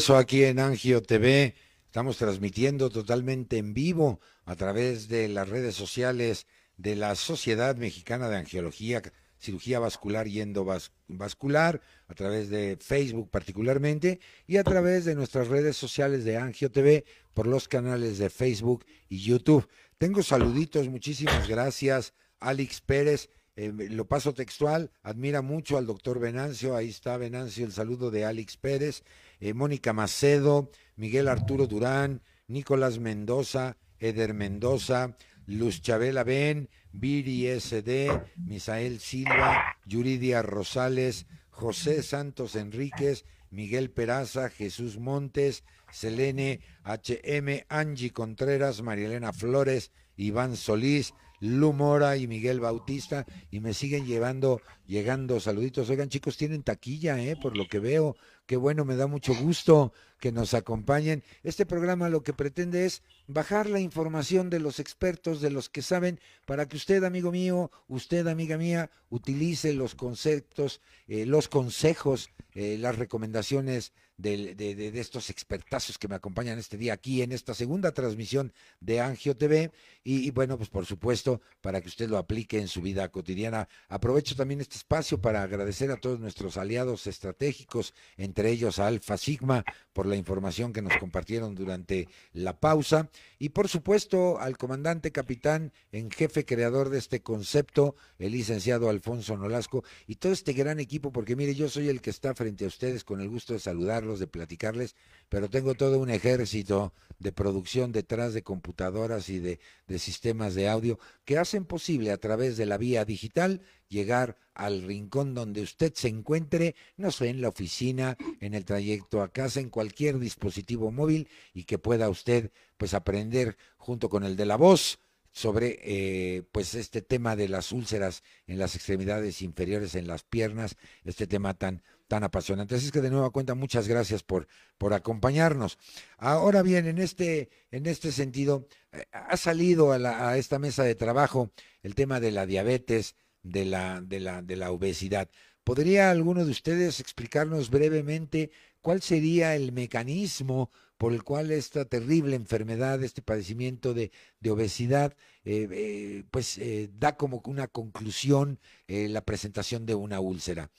Regreso aquí en Angio TV. Estamos transmitiendo totalmente en vivo a través de las redes sociales de la Sociedad Mexicana de Angiología, Cirugía Vascular y Endovascular, a través de Facebook particularmente, y a través de nuestras redes sociales de Angio TV por los canales de Facebook y YouTube. Tengo saluditos, muchísimas gracias. Alex Pérez, eh, lo paso textual, admira mucho al doctor Venancio, ahí está Venancio, el saludo de Alex Pérez, eh, Mónica Macedo, Miguel Arturo Durán, Nicolás Mendoza, Eder Mendoza, Luz Chabela Ben, Viri SD, Misael Silva, Yuridia Rosales, José Santos Enríquez, Miguel Peraza, Jesús Montes, Selene HM, Angie Contreras, Marielena Flores, Iván Solís, Lu Mora y Miguel Bautista, y me siguen llevando, llegando saluditos. Oigan, chicos, tienen taquilla, ¿eh? Por lo que veo. Qué bueno, me da mucho gusto que nos acompañen. Este programa lo que pretende es bajar la información de los expertos, de los que saben, para que usted, amigo mío, usted, amiga mía, utilice los conceptos, eh, los consejos, eh, las recomendaciones de, de, de, estos expertazos que me acompañan este día aquí en esta segunda transmisión de Angio TV. Y, bueno, pues por supuesto, para que usted lo aplique en su vida cotidiana. Aprovecho también este espacio para agradecer a todos nuestros aliados estratégicos, entre ellos a Alfa Sigma, por la información que nos compartieron durante la pausa. Y por supuesto al comandante capitán en jefe creador de este concepto, el licenciado Alfonso Nolasco, y todo este gran equipo, porque mire, yo soy el que está frente a ustedes con el gusto de saludarlos, de platicarles, pero tengo todo un ejército de producción detrás de computadoras y de, de sistemas de audio que hacen posible a través de la vía digital llegar al rincón donde usted se encuentre, no sé, en la oficina, en el trayecto a casa, en cualquier dispositivo móvil y que pueda usted pues aprender junto con el de la voz sobre eh, pues este tema de las úlceras en las extremidades inferiores, en las piernas, este tema tan tan apasionante. Así es que de nueva cuenta muchas gracias por por acompañarnos. Ahora bien, en este en este sentido eh, ha salido a, la, a esta mesa de trabajo el tema de la diabetes, de la de la de la obesidad. ¿Podría alguno de ustedes explicarnos brevemente cuál sería el mecanismo por el cual esta terrible enfermedad, este padecimiento de, de obesidad, eh, eh, pues eh, da como una conclusión la presentación de una úlcera.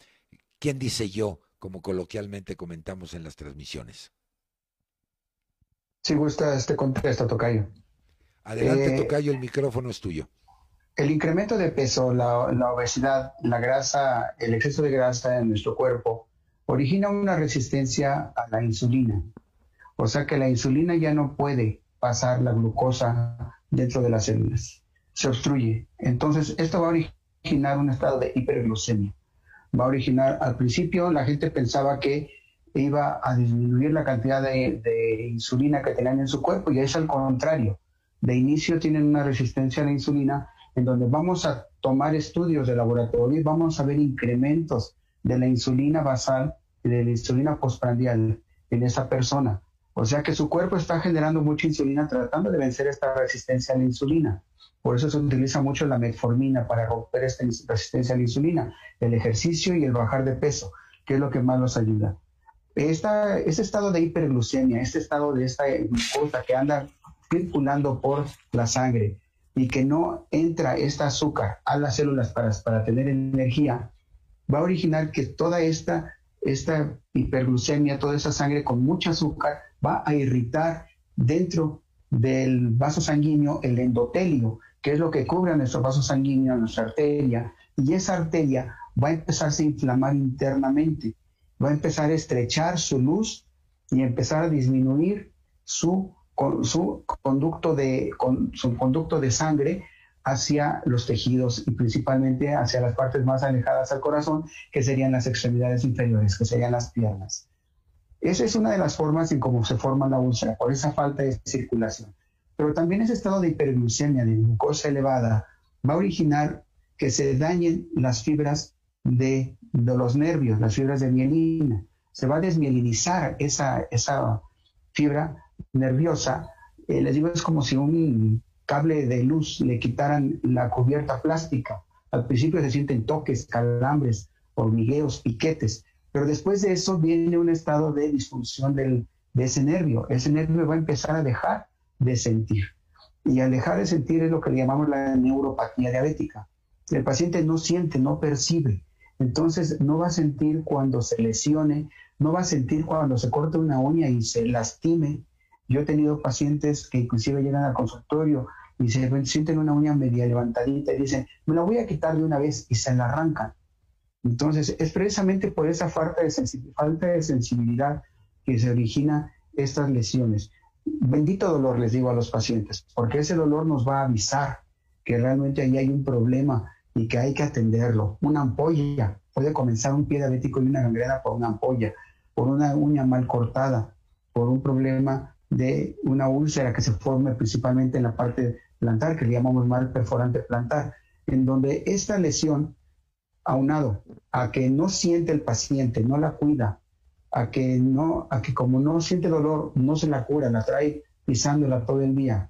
¿Quién dice yo, como coloquialmente comentamos en las transmisiones? Si gusta, este contesta, Tocayo. Adelante, Tocayo, el micrófono es tuyo. El incremento de peso, la, obesidad, la grasa, el exceso de grasa en nuestro cuerpo origina una resistencia a la insulina. O sea que la insulina ya no puede pasar la glucosa dentro de las células. Se obstruye. Entonces, esto va a originar un estado de hiperglucemia. Va a originar, al principio la gente pensaba que iba a disminuir la cantidad de, de insulina que tenían en su cuerpo y es al contrario. De inicio tienen una resistencia a la insulina en donde vamos a tomar estudios de laboratorio y vamos a ver incrementos de la insulina basal y de la insulina postprandial en esa persona. O sea que su cuerpo está generando mucha insulina tratando de vencer esta resistencia a la insulina. Por eso se utiliza mucho la metformina para romper esta resistencia a la insulina, el ejercicio y el bajar de peso, que es lo que más nos ayuda. Esta, este estado de hiperglucemia, este estado de esta glucosa que anda circulando por la sangre y que no entra este azúcar a las células para, para tener energía, va a originar que toda esta, esta hiperglucemia, toda esa sangre con mucho azúcar, va a irritar dentro del vaso sanguíneo el endotelio, que es lo que cubre a nuestro vaso sanguíneo, a nuestra arteria, y esa arteria va a empezarse a inflamar internamente, va a empezar a estrechar su luz y empezar a disminuir su, su, conducto, de, su conducto de sangre hacia los tejidos y principalmente hacia las partes más alejadas al corazón, que serían las extremidades inferiores, que serían las piernas. Esa es una de las formas en cómo se forma la úlcera, por esa falta de circulación. Pero también ese estado de hiperglucemia, de glucosa elevada, va a originar que se dañen las fibras de, los nervios, las fibras de mielina. Se va a desmielinizar esa, esa fibra nerviosa. Eh, les digo, es como si un cable de luz le quitaran la cubierta plástica. Al principio se sienten toques, calambres, hormigueos, piquetes, pero después de eso viene un estado de disfunción del, de ese nervio. Ese nervio va a empezar a dejar de sentir. Y al dejar de sentir es lo que le llamamos la neuropatía diabética. El paciente no siente, no percibe. Entonces no va a sentir cuando se lesione, no va a sentir cuando se corte una uña y se lastime. Yo he tenido pacientes que inclusive llegan al consultorio y se sienten una uña media levantadita y dicen, me la voy a quitar de una vez y se la arrancan. Entonces es precisamente por esa falta de, falta de sensibilidad que se origina estas lesiones. Bendito dolor, les digo a los pacientes, porque ese dolor nos va a avisar que realmente ahí hay un problema y que hay que atenderlo. Una ampolla, puede comenzar un pie diabético y una gangrena por una ampolla, por una uña mal cortada, por un problema de una úlcera que se forme principalmente en la parte plantar, que le llamamos mal perforante plantar, en donde esta lesión, aunado a que no siente el paciente, no la cuida, a que no, a que como no siente dolor, no se la cura, la trae pisándola todo el día.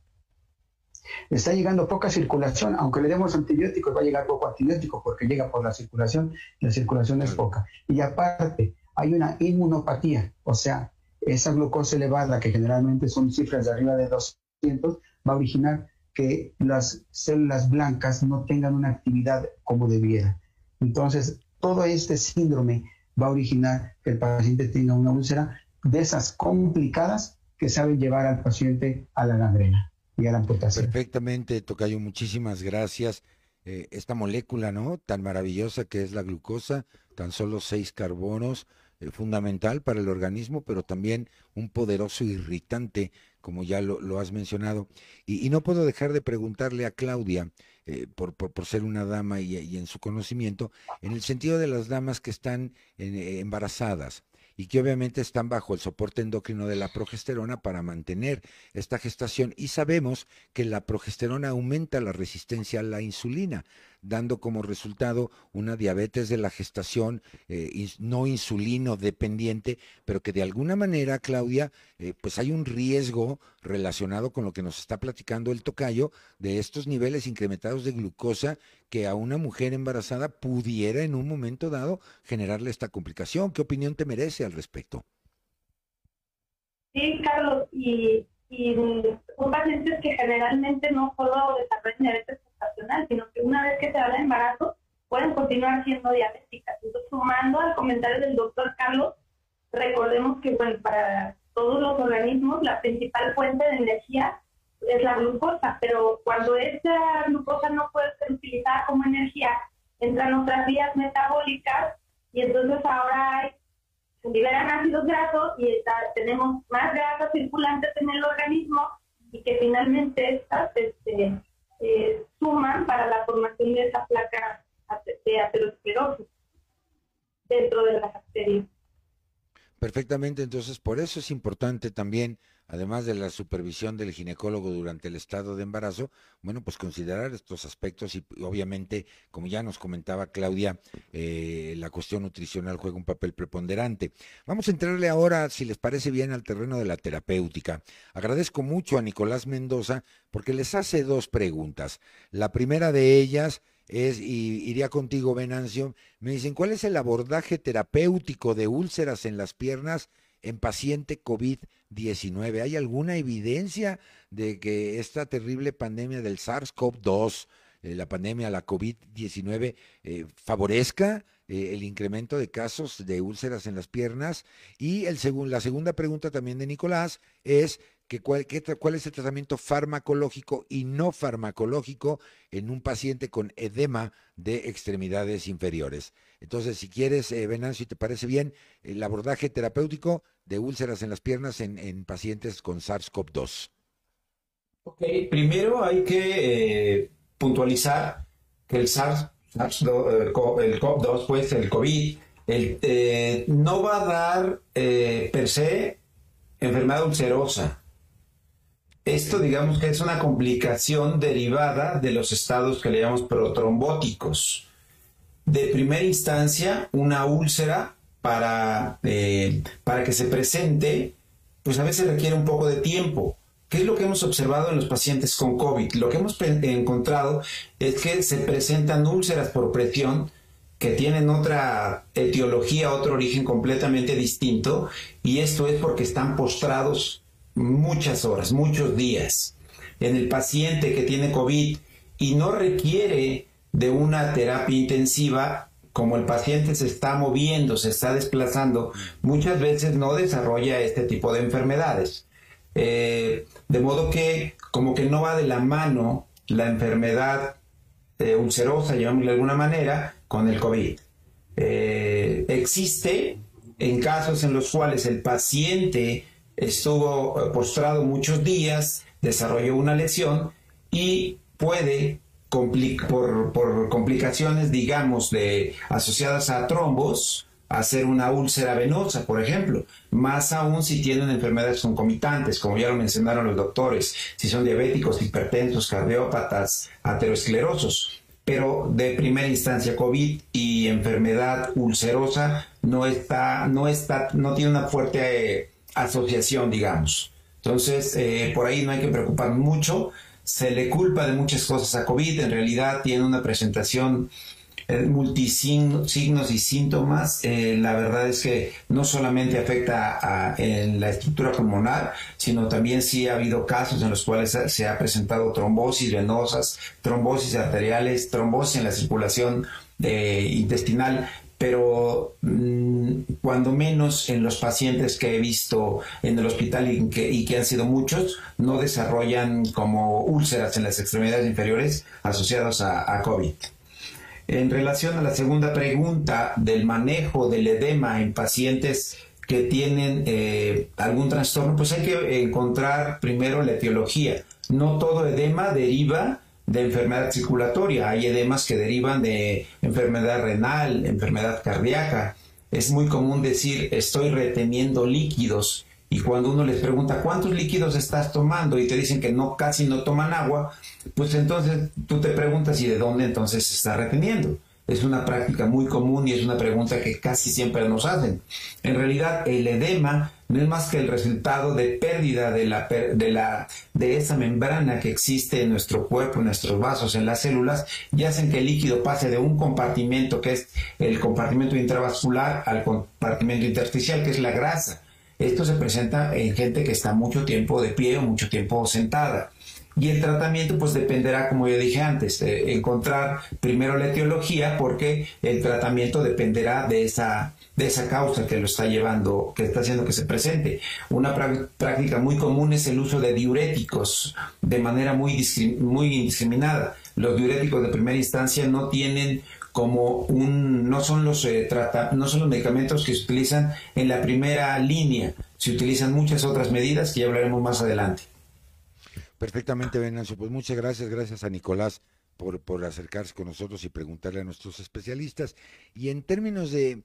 Está llegando poca circulación, aunque le demos antibióticos, va a llegar poco antibiótico porque llega por la circulación, la circulación es poca. Y aparte, hay una inmunopatía, o sea, esa glucosa elevada, que generalmente son cifras de arriba de 200, va a originar que las células blancas no tengan una actividad como debiera. Entonces, todo este síndrome va a originar que el paciente tenga una úlcera de esas complicadas que saben llevar al paciente a la gangrena y a la amputación. Perfectamente, Tocayo, muchísimas gracias. Eh, esta molécula, ¿no? Tan maravillosa que es la glucosa, tan solo seis carbonos, fundamental para el organismo, pero también un poderoso irritante, como ya lo, has mencionado. Y, no puedo dejar de preguntarle a Claudia, eh, por, por, ser una dama y, en su conocimiento, en el sentido de las damas que están eh, embarazadas y que obviamente están bajo el soporte endocrino de la progesterona para mantener esta gestación y sabemos que la progesterona aumenta la resistencia a la insulina dando como resultado una diabetes de la gestación eh, no insulino dependiente, pero que de alguna manera, Claudia, eh, pues hay un riesgo relacionado con lo que nos está platicando el tocayo de estos niveles incrementados de glucosa que a una mujer embarazada pudiera en un momento dado generarle esta complicación. ¿Qué opinión te merece al respecto? Sí, Carlos, y, y son pacientes que generalmente no solo desarrollan diabetes sino que una vez que se da el embarazo, pueden continuar siendo diabéticas. Entonces, sumando al comentario del doctor Carlos, recordemos que bueno, para todos los organismos la principal fuente de energía es la glucosa, pero cuando esa glucosa no puede ser utilizada como energía, entran otras vías metabólicas y entonces ahora hay, se liberan ácidos grasos y tenemos más grasas circulantes en el organismo y que finalmente estas este, para la formación de esa placa de aterosclerosis dentro de las arterias. Perfectamente, entonces por eso es importante también, además de la supervisión del ginecólogo durante el estado de embarazo, bueno, pues considerar estos aspectos y obviamente, como ya nos comentaba Claudia, eh, la cuestión nutricional juega un papel preponderante. Vamos a entrarle ahora, si les parece bien, al terreno de la terapéutica. Agradezco mucho a Nicolás Mendoza porque les hace dos preguntas. La primera de ellas es, y iría contigo, Venancio, me dicen, ¿cuál es el abordaje terapéutico de úlceras en las piernas en paciente COVID-19? ¿Hay alguna evidencia de que esta terrible pandemia del SARS-CoV-2, eh, la pandemia, la COVID-19, eh, favorezca eh, el incremento de casos de úlceras en las piernas? Y el la segunda pregunta también de Nicolás es cuál, es el tratamiento farmacológico y no farmacológico en un paciente con edema de extremidades inferiores. Entonces, si quieres, eh, Venancio, te parece bien, el abordaje terapéutico de úlceras en las piernas en, pacientes con SARS-CoV-2. Ok, primero hay que eh, puntualizar que el SARS, el CoV-2, pues el COVID, eh, no va a dar per se enfermedad ulcerosa esto digamos que es una complicación derivada de los estados que le llamamos protrombóticos. De primera instancia, una úlcera para, eh, para que se presente, pues a veces requiere un poco de tiempo. ¿Qué es lo que hemos observado en los pacientes con COVID? Lo que hemos encontrado es que se presentan úlceras por presión que tienen otra etiología, otro origen completamente distinto, y esto es porque están postrados muchas horas, muchos días. En el paciente que tiene COVID y no requiere de una terapia intensiva, como el paciente se está moviendo, se está desplazando, muchas veces no desarrolla este tipo de enfermedades. Eh, de modo que como que no va de la mano la enfermedad eh, ulcerosa, llamémosle de alguna manera, con el COVID. Eh, existe en casos en los cuales el paciente estuvo eh, postrado muchos días, desarrolló una lesión y puede por, por, complicaciones, digamos, de, asociadas a trombos, hacer una úlcera venosa, por ejemplo, más aún si tienen enfermedades concomitantes, como ya lo mencionaron los doctores, si son diabéticos, hipertensos, cardiópatas, aterosclerosos. Pero de primera instancia COVID y enfermedad ulcerosa no está, no está, no tiene una fuerte asociación, digamos. Entonces, eh, por ahí no hay que preocupar mucho. Se le culpa de muchas cosas a COVID. En realidad tiene una presentación eh, multisignos y síntomas. Eh, la verdad es que no solamente afecta a, en la estructura pulmonar, sino también sí ha habido casos en los cuales se ha presentado trombosis venosas, trombosis arteriales, trombosis en la circulación intestinal pero mm, cuando menos en los pacientes que he visto en el hospital y que, han sido muchos, no desarrollan como úlceras en las extremidades inferiores asociadas a, COVID. En relación a la segunda pregunta del manejo del edema en pacientes que tienen eh, algún trastorno, pues hay que encontrar primero la etiología. No todo edema deriva de enfermedad circulatoria. Hay edemas que derivan de enfermedad renal, enfermedad cardíaca. Es muy común decir estoy reteniendo líquidos y cuando uno les pregunta cuántos líquidos estás tomando y te dicen que no casi no toman agua, pues entonces tú te preguntas y de dónde entonces se está reteniendo. Es una práctica muy común y es una pregunta que casi siempre nos hacen. En realidad el edema no es más que el resultado de pérdida de, la, de, la, de esa membrana que existe en nuestro cuerpo, en nuestros vasos, en las células, y hacen que el líquido pase de un compartimento que es el compartimento intravascular al compartimento intersticial, que es la grasa. Esto se presenta en gente que está mucho tiempo de pie o mucho tiempo sentada. Y el tratamiento pues dependerá, como yo dije antes, encontrar primero la etiología porque el tratamiento dependerá de esa, de esa causa que lo está llevando, que está haciendo que se presente. Una práctica muy común es el uso de diuréticos de manera muy, muy indiscriminada. Los diuréticos de primera instancia no tienen como un no son los eh, trata, no son los medicamentos que se utilizan en la primera línea se utilizan muchas otras medidas que ya hablaremos más adelante Perfectamente, Venancio. Pues muchas gracias, gracias a Nicolás por, por acercarse con nosotros y preguntarle a nuestros especialistas. Y en términos de,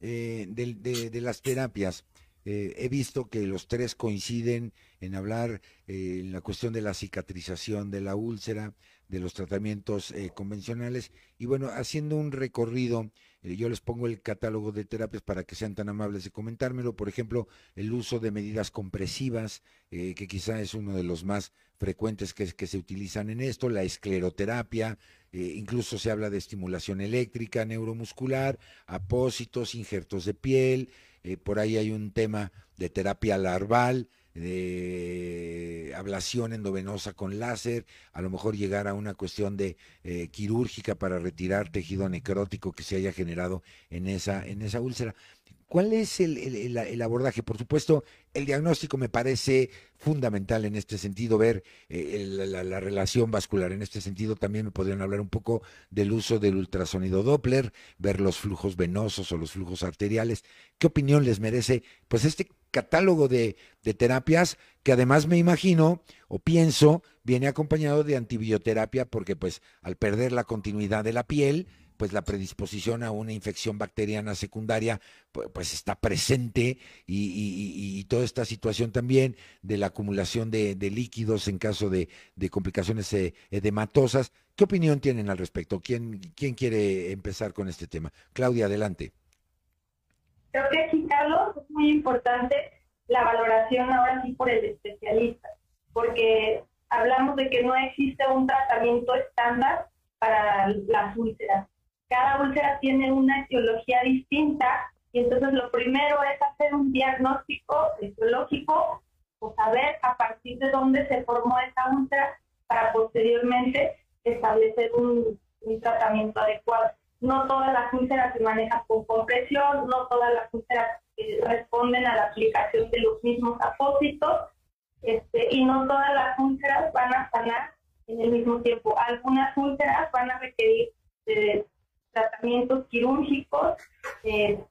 eh, de, las terapias, eh, he visto que los tres coinciden en hablar eh, en la cuestión de la cicatrización de la úlcera, de los tratamientos convencionales y bueno, haciendo un recorrido, yo les pongo el catálogo de terapias para que sean tan amables de comentármelo, por ejemplo, el uso de medidas compresivas, que quizá es uno de los más frecuentes que, se utilizan en esto, la escleroterapia, incluso se habla de estimulación eléctrica, neuromuscular, apósitos, injertos de piel, eh, por ahí hay un tema de terapia larval, de ablación endovenosa con láser, a lo mejor llegar a una cuestión de eh, quirúrgica para retirar tejido necrótico que se haya generado en esa, en esa úlcera. ¿Cuál es el, abordaje? Por supuesto, el diagnóstico me parece fundamental en este sentido, ver eh, la, relación vascular. En este sentido, también me podrían hablar un poco del uso del ultrasonido Doppler, ver los flujos venosos o los flujos arteriales. ¿Qué opinión les merece? Pues este catálogo de, de terapias que además me imagino o pienso viene acompañado de antibioterapia porque pues al perder la continuidad de la piel, pues la predisposición a una infección bacteriana secundaria pues, está presente y, toda esta situación también de la acumulación de, líquidos en caso de, complicaciones eh, edematosas. ¿Qué opinión tienen al respecto? ¿Quién, ¿Quién quiere empezar con este tema? Claudia, adelante. Creo que aquí, Carlos, es muy importante la valoración ahora sí por el especialista, porque hablamos de que no existe un tratamiento estándar para las úlceras cada úlcera tiene una etiología distinta y entonces lo primero es hacer un diagnóstico etiológico o saber a partir de dónde se formó esa úlcera para posteriormente establecer un, tratamiento adecuado. No todas las úlceras se manejan con compresión, no todas las úlceras eh, responden a la aplicación de los mismos apósitos este, y no todas las úlceras van a sanar en el mismo tiempo. Algunas úlceras van a requerir de tratamientos quirúrgicos, eh,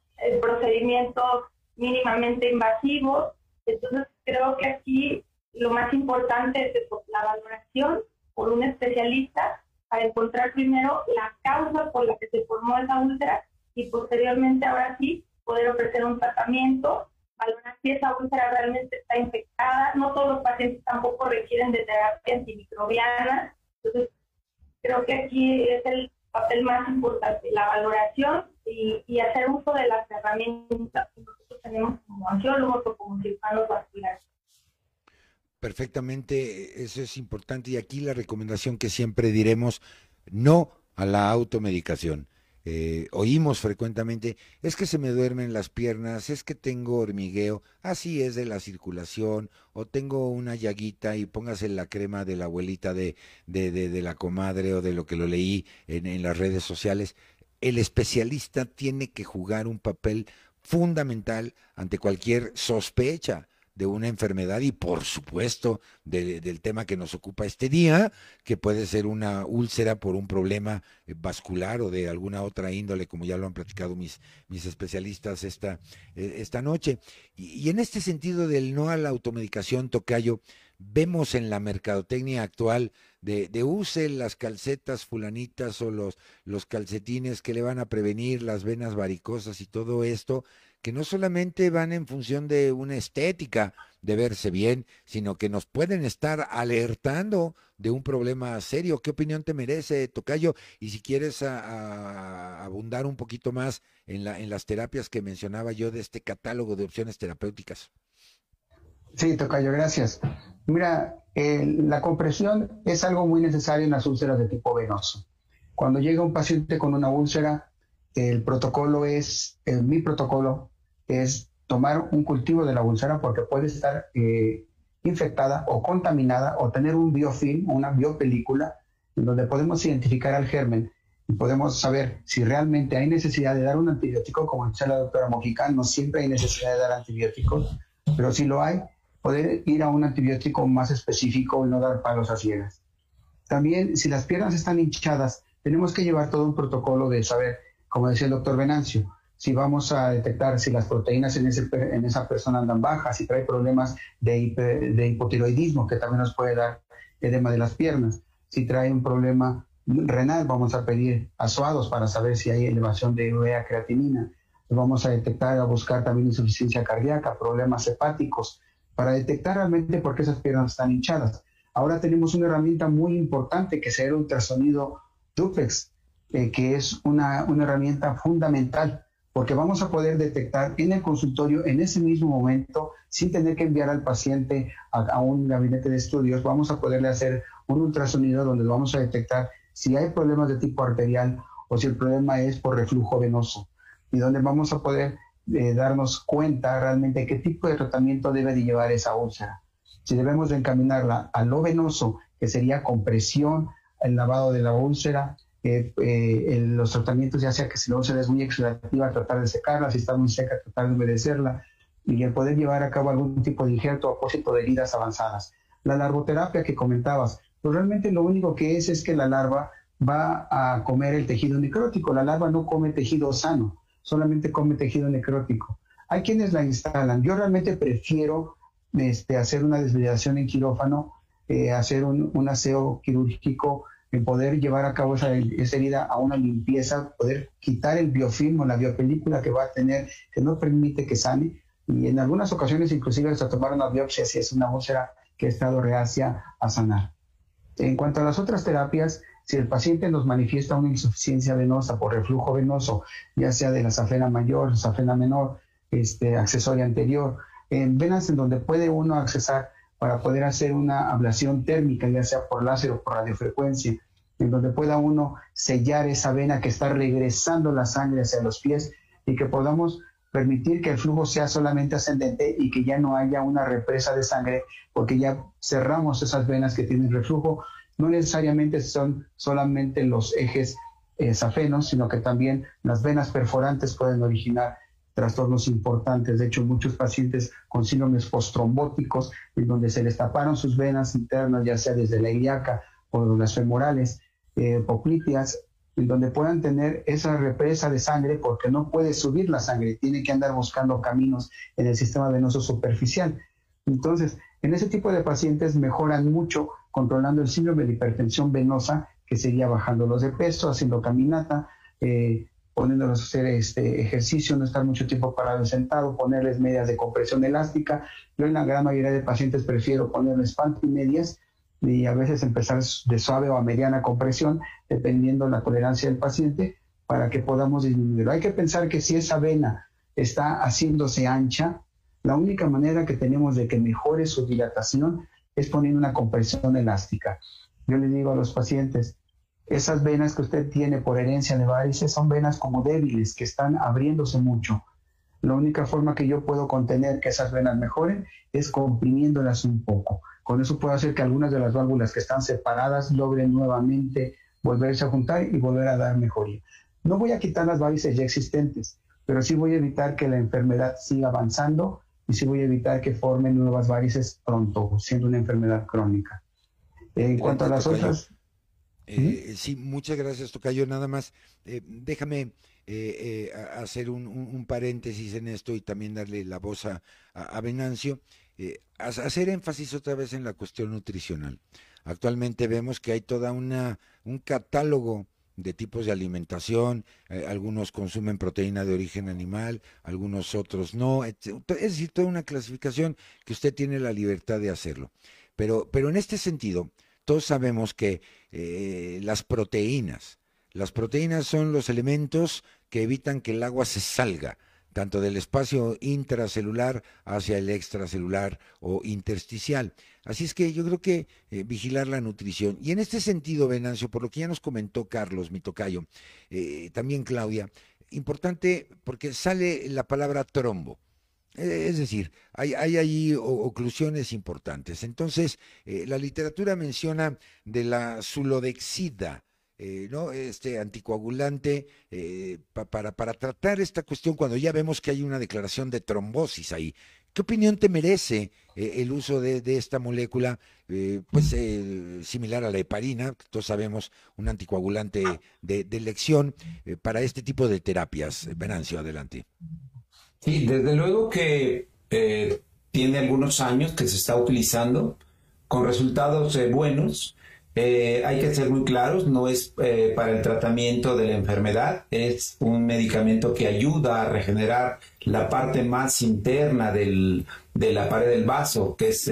procedimientos mínimamente invasivos. Entonces, creo que aquí lo más importante es la valoración por un especialista para encontrar primero la causa por la que se formó esa úlcera y posteriormente, ahora sí, poder ofrecer un tratamiento, valorar si esa úlcera realmente está infectada. No todos los pacientes tampoco requieren de terapia antimicrobiana. Entonces, creo que aquí es el papel más importante, la valoración y, hacer uso de las herramientas que nosotros tenemos como angiólogos o como cirujanos vasculares. Perfectamente, eso es importante y aquí la recomendación que siempre diremos, no a la automedicación. Eh, oímos frecuentemente, es que se me duermen las piernas, es que tengo hormigueo, así es de la circulación, o tengo una llaguita y póngase la crema de la abuelita de, de, de, la comadre o de lo que lo leí en, en las redes sociales. El especialista tiene que jugar un papel fundamental ante cualquier sospecha de una enfermedad y por supuesto del tema que nos ocupa este día, que puede ser una úlcera por un problema eh, vascular o de alguna otra índole, como ya lo han platicado mis, mis especialistas esta, eh, esta noche. Y, en este sentido del no a la automedicación, Tocayo, vemos en la mercadotecnia actual de, de, use las calcetas fulanitas o los, los calcetines que le van a prevenir las venas varicosas y todo esto, que no solamente van en función de una estética, de verse bien, sino que nos pueden estar alertando de un problema serio. ¿Qué opinión te merece, Tocayo? Y si quieres abundar un poquito más en, la, en las terapias que mencionaba yo de este catálogo de opciones terapéuticas. Sí, Tocayo, gracias. Mira, la compresión es algo muy necesario en las úlceras de tipo venoso. Cuando llega un paciente con una úlcera, el protocolo es, mi protocolo es tomar un cultivo de la úlcera porque puede estar eh, infectada o contaminada o tener un biofilm, una biopelícula, en donde podemos identificar al germen y podemos saber si realmente hay necesidad de dar un antibiótico, como dice la doctora Mojica, no siempre hay necesidad de dar antibióticos, pero si lo hay, poder ir a un antibiótico más específico y no dar palos a ciegas. También, si las piernas están hinchadas, tenemos que llevar todo un protocolo de saber como decía el doctor Venancio, si vamos a detectar si las proteínas en, esa persona andan bajas, si trae problemas de, hipotiroidismo, que también nos puede dar edema de las piernas, si trae un problema renal, vamos a pedir asuados para saber si hay elevación de urea creatinina. vamos a detectar, a buscar también insuficiencia cardíaca, problemas hepáticos, para detectar realmente por qué esas piernas están hinchadas. Ahora tenemos una herramienta muy importante que es el ultrasonido duplex, eh, que es una, una herramienta fundamental porque vamos a poder detectar en el consultorio en ese mismo momento, sin tener que enviar al paciente a, un gabinete de estudios, vamos a poderle hacer un ultrasonido donde vamos a detectar si hay problemas de tipo arterial o si el problema es por reflujo venoso y donde vamos a poder eh, darnos cuenta realmente qué tipo de tratamiento debe de llevar esa úlcera. Si debemos de encaminarla a lo venoso, que sería compresión, el lavado de la úlcera, eh, los tratamientos, ya sea que si la úlcera es muy exudativa, tratar de secarla, si está muy seca, tratar de humedecerla, y el poder llevar a cabo algún tipo de injerto a propósito de heridas avanzadas. La larvoterapia que comentabas, pues realmente lo único que es es que la larva va a comer el tejido necrótico. La larva no come tejido sano, solamente come tejido necrótico. Hay quienes la instalan. Yo realmente prefiero este, hacer una desviación en quirófano, eh, hacer un aseo quirúrgico en poder llevar a cabo esa, herida a una limpieza, poder quitar el biofilm o la biopelícula que va a tener, que no permite que sane, y en algunas ocasiones inclusive hasta tomar una biopsia si es una úlcera que ha estado reacia a sanar. En cuanto a las otras terapias, si el paciente nos manifiesta una insuficiencia venosa por reflujo venoso, ya sea de la safena mayor, safena menor, este, accesoria anterior, en venas en donde puede uno accesar para poder hacer una ablación térmica, ya sea por láser o por radiofrecuencia, en donde pueda uno sellar esa vena que está regresando la sangre hacia los pies y que podamos permitir que el flujo sea solamente ascendente y que ya no haya una represa de sangre porque ya cerramos esas venas que tienen reflujo. No necesariamente son solamente los ejes eh, safenos, sino que también las venas perforantes pueden originar trastornos importantes. De hecho, muchos pacientes con síndromes postrombóticos, en donde se les taparon sus venas internas, ya sea desde la ilíaca o las femorales, eh, en donde puedan tener esa represa de sangre porque no puede subir la sangre, tiene que andar buscando caminos en el sistema venoso superficial. Entonces, en ese tipo de pacientes mejoran mucho controlando el síndrome de hipertensión venosa, que sería bajándolos de peso, haciendo caminata, eh, poniéndolos a hacer este ejercicio, no estar mucho tiempo parado sentado, ponerles medias de compresión elástica. Yo en la gran mayoría de pacientes prefiero ponerles panty medias y a veces empezar de suave o a mediana compresión, dependiendo la tolerancia del paciente, para que podamos disminuirlo. Hay que pensar que si esa vena está haciéndose ancha, la única manera que tenemos de que mejore su dilatación es poniendo una compresión elástica. Yo le digo a los pacientes, esas venas que usted tiene por herencia de varices son venas como débiles, que están abriéndose mucho. La única forma que yo puedo contener que esas venas mejoren es comprimiéndolas un poco. Con eso puedo hacer que algunas de las válvulas que están separadas logren nuevamente volverse a juntar y volver a dar mejoría. No voy a quitar las varices ya existentes, pero sí voy a evitar que la enfermedad siga avanzando y sí voy a evitar que formen nuevas varices pronto, siendo una enfermedad crónica. En cuanto a las otras... Eh, sí, muchas gracias, Tocayo. Nada más, eh, déjame eh, hacer un, paréntesis en esto y también darle la voz a, a Venancio. hacer énfasis otra vez en la cuestión nutricional. Actualmente vemos que hay toda una un catálogo de tipos de alimentación, algunos consumen proteína de origen animal, algunos otros no, es decir, toda una clasificación que usted tiene la libertad de hacerlo. Pero, pero en este sentido, todos sabemos que eh, las proteínas, las proteínas son los elementos que evitan que el agua se salga, tanto del espacio intracelular hacia el extracelular o intersticial. Así es que yo creo que eh, vigilar la nutrición. Y en este sentido, Venancio, por lo que ya nos comentó Carlos, mi tocayo, eh, también Claudia, importante porque sale la palabra trombo. Es decir, hay, hay ahí oclusiones importantes. Entonces, eh, la literatura menciona de la sulodexida, eh, ¿no? Este anticoagulante eh, para, para tratar esta cuestión cuando ya vemos que hay una declaración de trombosis ahí. ¿Qué opinión te merece el uso de, esta molécula, pues similar a la heparina, todos sabemos, un anticoagulante de, de elección para este tipo de terapias? Venancio, adelante. Sí, desde luego que eh, tiene algunos años que se está utilizando con resultados eh, buenos. Eh, hay que ser muy claros, no es eh, para el tratamiento de la enfermedad, es un medicamento que ayuda a regenerar la parte más interna del, de la pared del vaso, que es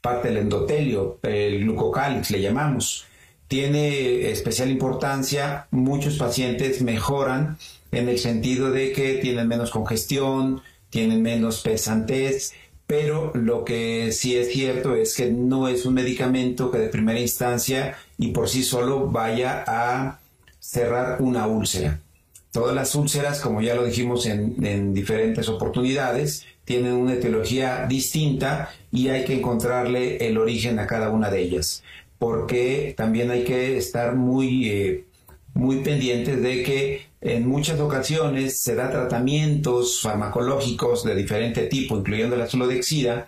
parte del endotelio, el glucocálix le llamamos. Tiene especial importancia, muchos pacientes mejoran en el sentido de que tienen menos congestión, tienen menos pesantez, pero lo que sí es cierto es que no es un medicamento que de primera instancia y por sí solo vaya a cerrar una úlcera. Todas las úlceras, como ya lo dijimos en, diferentes oportunidades, tienen una etiología distinta y hay que encontrarle el origen a cada una de ellas, porque también hay que estar muy, eh, muy pendientes de que en muchas ocasiones se da tratamientos farmacológicos de diferente tipo, incluyendo la sulodexida,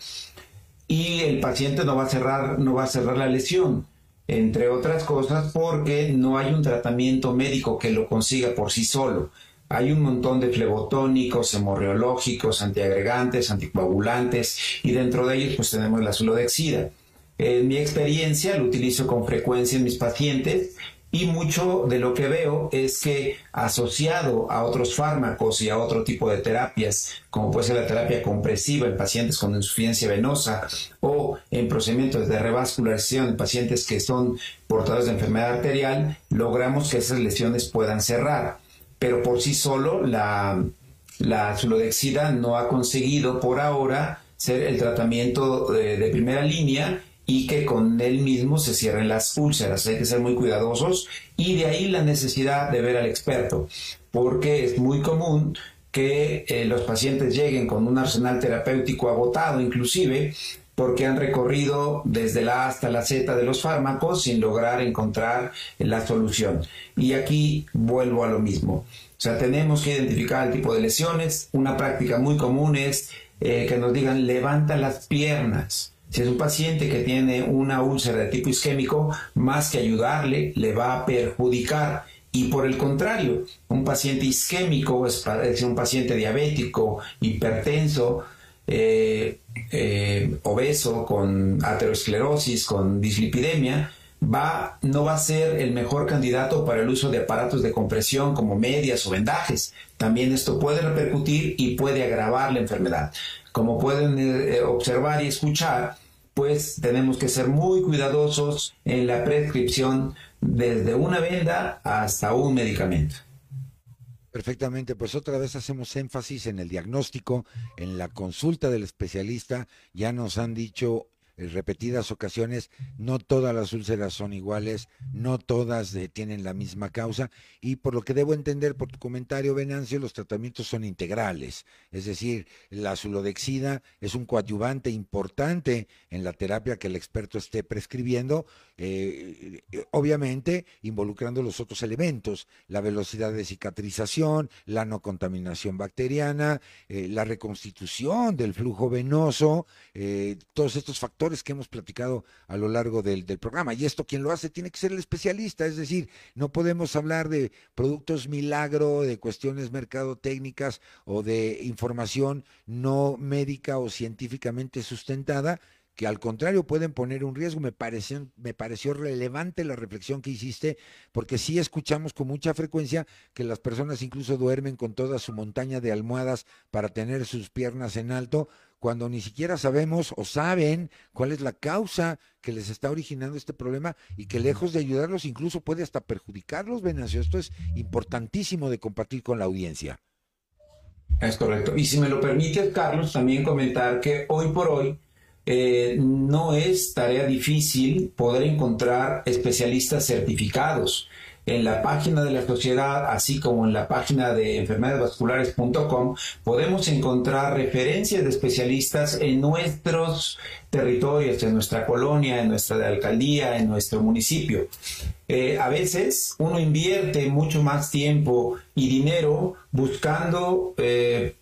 y el paciente no va a cerrar, no va a cerrar la lesión, entre otras cosas porque no hay un tratamiento médico que lo consiga por sí solo. Hay un montón de flebotónicos, hemorreológicos, antiagregantes, anticoagulantes y dentro de ellos pues tenemos la sulodexida. En mi experiencia lo utilizo con frecuencia en mis pacientes y mucho de lo que veo es que asociado a otros fármacos y a otro tipo de terapias, como puede ser la terapia compresiva en pacientes con insuficiencia venosa o en procedimientos de revascularización en pacientes que son portadores de enfermedad arterial, logramos que esas lesiones puedan cerrar. Pero por sí solo la, la sulodexida no ha conseguido por ahora ser el tratamiento de primera línea y que con él mismo se cierren las úlceras. Hay que ser muy cuidadosos y de ahí la necesidad de ver al experto, porque es muy común que eh, los pacientes lleguen con un arsenal terapéutico agotado inclusive porque han recorrido desde la A hasta la Z de los fármacos sin lograr encontrar la solución. Y aquí vuelvo a lo mismo. O sea, tenemos que identificar el tipo de lesiones. Una práctica muy común es eh, que nos digan levanta las piernas. Si es un paciente que tiene una úlcera de tipo isquémico, más que ayudarle, le va a perjudicar. Y por el contrario, un paciente isquémico, es decir, un paciente diabético, hipertenso, eh, eh, obeso, con aterosclerosis, con dislipidemia, va, no va a ser el mejor candidato para el uso de aparatos de compresión como medias o vendajes. También esto puede repercutir y puede agravar la enfermedad. Como pueden eh, observar y escuchar, pues tenemos que ser muy cuidadosos en la prescripción desde una venda hasta un medicamento. Perfectamente, pues otra vez hacemos énfasis en el diagnóstico, en la consulta del especialista. Ya nos han dicho repetidas ocasiones, no todas las úlceras son iguales, no todas eh, tienen la misma causa y por lo que debo entender por tu comentario, Venancio, los tratamientos son integrales, es decir, la sulodexida es un coadyuvante importante en la terapia que el experto esté prescribiendo, eh, obviamente involucrando los otros elementos, la velocidad de cicatrización, la no contaminación bacteriana, eh, la reconstitución del flujo venoso, todos estos factores que hemos platicado a lo largo del, programa. Y esto quien lo hace tiene que ser el especialista, es decir, no podemos hablar de productos milagro, de cuestiones mercadotécnicas o de información no médica o científicamente sustentada, que al contrario pueden poner un riesgo. Me pareció, me pareció relevante la reflexión que hiciste, porque sí escuchamos con mucha frecuencia que las personas incluso duermen con toda su montaña de almohadas para tener sus piernas en alto, cuando ni siquiera sabemos o saben cuál es la causa que les está originando este problema y que lejos de ayudarlos incluso puede hasta perjudicarlos, Venancio. Esto es importantísimo de compartir con la audiencia. Es correcto. Y si me lo permite, Carlos, también comentar que hoy por hoy eh, no es tarea difícil poder encontrar especialistas certificados en la página de la sociedad, así como en la página de enfermedadesvasculares.com, podemos encontrar referencias de especialistas en nuestros territorios, en nuestra colonia, en nuestra alcaldía, en nuestro municipio. Eh, a veces uno invierte mucho más tiempo y dinero buscando eh,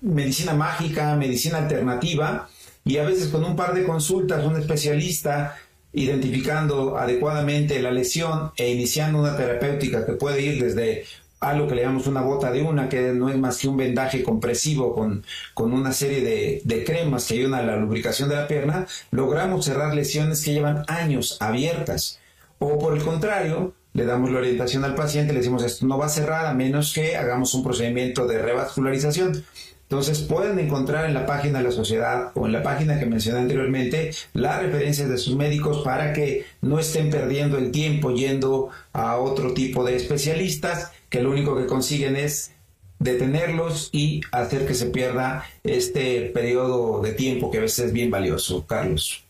medicina mágica, medicina alternativa, y a veces con un par de consultas, un especialista identificando adecuadamente la lesión e iniciando una terapéutica que puede ir desde algo que le llamamos una bota de una, que no es más que un vendaje compresivo con, con una serie de, de, cremas que ayudan a la lubricación de la pierna, logramos cerrar lesiones que llevan años abiertas. O por el contrario, le damos la orientación al paciente, le decimos esto no va a cerrar a menos que hagamos un procedimiento de revascularización. Entonces pueden encontrar en la página de la sociedad o en la página que mencioné anteriormente las referencias de sus médicos para que no estén perdiendo el tiempo yendo a otro tipo de especialistas que lo único que consiguen es detenerlos y hacer que se pierda este periodo de tiempo que a veces es bien valioso. Carlos.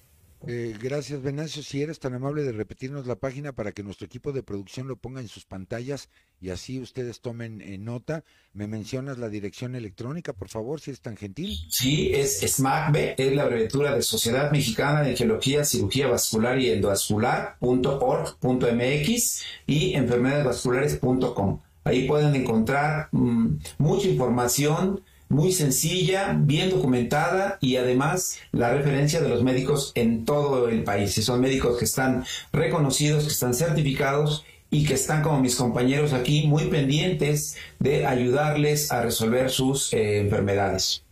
Eh, gracias, Venancio. Si eres tan amable de repetirnos la página para que nuestro equipo de producción lo ponga en sus pantallas y así ustedes tomen eh, nota. ¿Me mencionas la dirección electrónica, por favor, si eres tan gentil? Sí, es SMACB, es la abreviatura de Sociedad Mexicana de Angiología, Cirugía Vascular y Endovascular.org.mx y enfermedadesvasculares.com. Ahí pueden encontrar mm, mucha información muy sencilla, bien documentada y además la referencia de los médicos en todo el país. Y son médicos que están reconocidos, que están certificados y que están como mis compañeros aquí muy pendientes de ayudarles a resolver sus eh, enfermedades.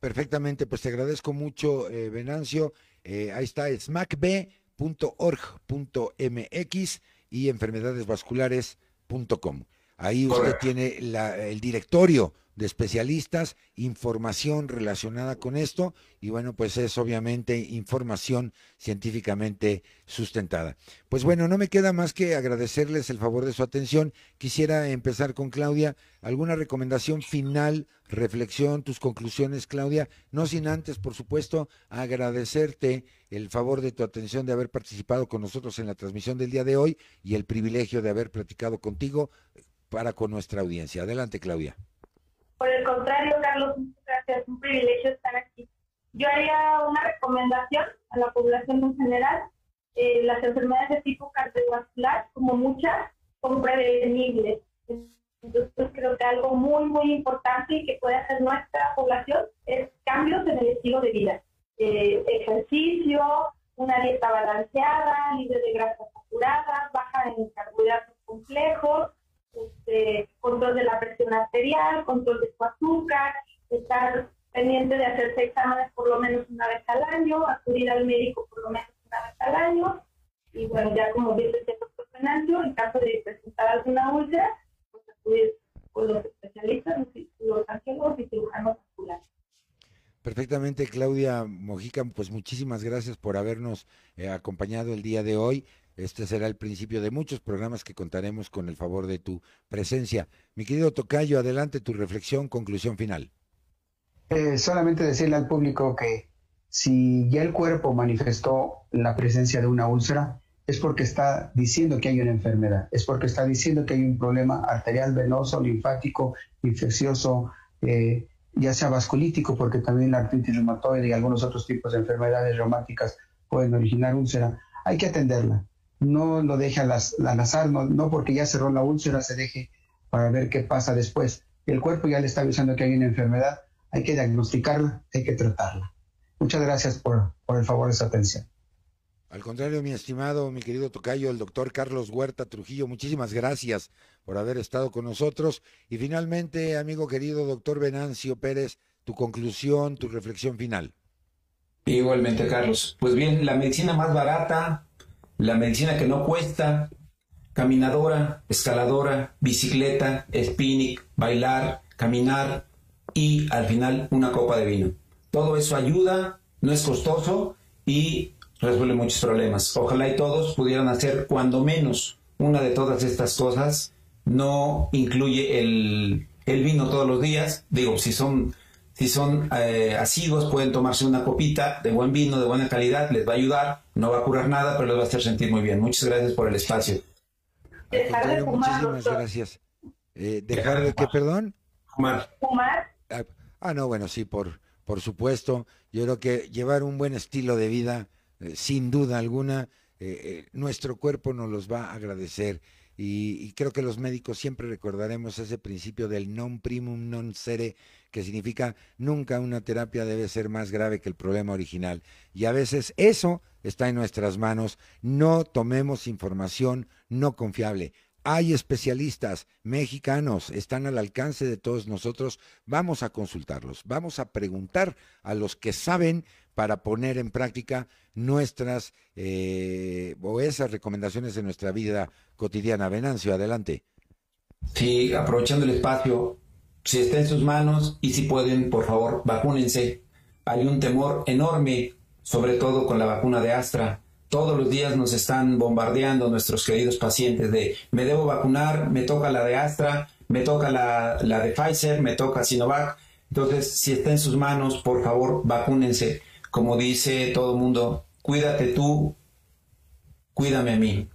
Perfectamente, pues te agradezco mucho, eh, Venancio. Eh, ahí está, smacb.org.mx y enfermedadesvasculares.com. Ahí usted tiene el directorio de especialistas, información relacionada con esto y bueno, pues es obviamente información científicamente sustentada. Pues bueno, no me queda más que agradecerles el favor de su atención. Quisiera empezar con Claudia. ¿Alguna recomendación final, reflexión, tus conclusiones, Claudia? No sin antes, por supuesto, agradecerte el favor de tu atención de haber participado con nosotros en la transmisión del día de hoy y el privilegio de haber platicado contigo para con nuestra audiencia. Adelante, Claudia. Por el contrario, Carlos, muchas gracias. Un privilegio estar aquí. Yo haría una recomendación a la población en general. Eh, las enfermedades de tipo cardiovascular, como muchas, son prevenibles. Entonces creo que algo muy, muy importante y que puede hacer nuestra población es cambios en el estilo de vida. Eh, ejercicio, una dieta balanceada, libre de grasas saturadas, baja en carbohidratos complejos, este, control de la presión arterial, control de su azúcar, estar pendiente de hacerse exámenes por lo menos una vez al año, acudir al médico por lo menos una vez al año, y bueno, ya como dice el doctor Fernando, en caso de presentar alguna úlcera, pues acudir con los especialistas, los angiólogos y cirujanos vasculares. Perfectamente, Claudia Mojica, pues muchísimas gracias por habernos eh, acompañado el día de hoy. Este será el principio de muchos programas que contaremos con el favor de tu presencia. Mi querido Tocayo, adelante tu reflexión, conclusión final. Eh, solamente decirle al público que si ya el cuerpo manifestó la presencia de una úlcera, es porque está diciendo que hay una enfermedad, es porque está diciendo que hay un problema arterial, venoso, linfático, infeccioso, eh, ya sea vasculítico, porque también la artritis reumatoide y algunos otros tipos de enfermedades reumáticas pueden originar úlcera. Hay que atenderla no lo deje al, azar, no, no porque ya cerró la úlcera se deje para ver qué pasa después. El cuerpo ya le está avisando que hay una enfermedad, hay que diagnosticarla, hay que tratarla. Muchas gracias por, por el favor de su atención. Al contrario, mi estimado, mi querido tocayo, el doctor Carlos Huerta Trujillo, muchísimas gracias por haber estado con nosotros. Y finalmente, amigo querido doctor Venancio Pérez, tu conclusión, tu reflexión final. Igualmente, Carlos. Pues bien, la medicina más barata, la medicina que no cuesta, caminadora, escaladora, bicicleta, spinning, bailar, caminar y al final una copa de vino. Todo eso ayuda, no es costoso y resuelve muchos problemas. Ojalá y todos pudieran hacer cuando menos una de todas estas cosas. No incluye el, el vino todos los días. Digo, si son si son eh, asiduos, pueden tomarse una copita de buen vino, de buena calidad, les va a ayudar, no va a curar nada, pero les va a hacer sentir muy bien. Muchas gracias por el espacio. muchísimas gracias. Eh, ¿Dejar de qué, perdón? Fumar. Fumar. Ah, ah, no, bueno, sí, por, por supuesto. Yo creo que llevar un buen estilo de vida, eh, sin duda alguna, nuestro cuerpo nos los va a agradecer. Y, creo que los médicos siempre recordaremos ese principio del non primum non sere, que significa nunca una terapia debe ser más grave que el problema original. Y a veces eso está en nuestras manos. No tomemos información no confiable. Hay especialistas mexicanos, están al alcance de todos nosotros. Vamos a consultarlos, vamos a preguntar a los que saben para poner en práctica nuestras eh, o esas recomendaciones de nuestra vida cotidiana. Venancio, adelante. Sí, aprovechando el espacio, si está en sus manos y si pueden, por favor, vacúnense. Hay un temor enorme, sobre todo con la vacuna de Astra. Todos los días nos están bombardeando nuestros queridos pacientes de me debo vacunar, me toca la de Astra, me toca la, la de Pfizer, me toca Sinovac. Entonces, si está en sus manos, por favor, vacúnense. Como dice todo el mundo, cuídate tú, cuídame a mí.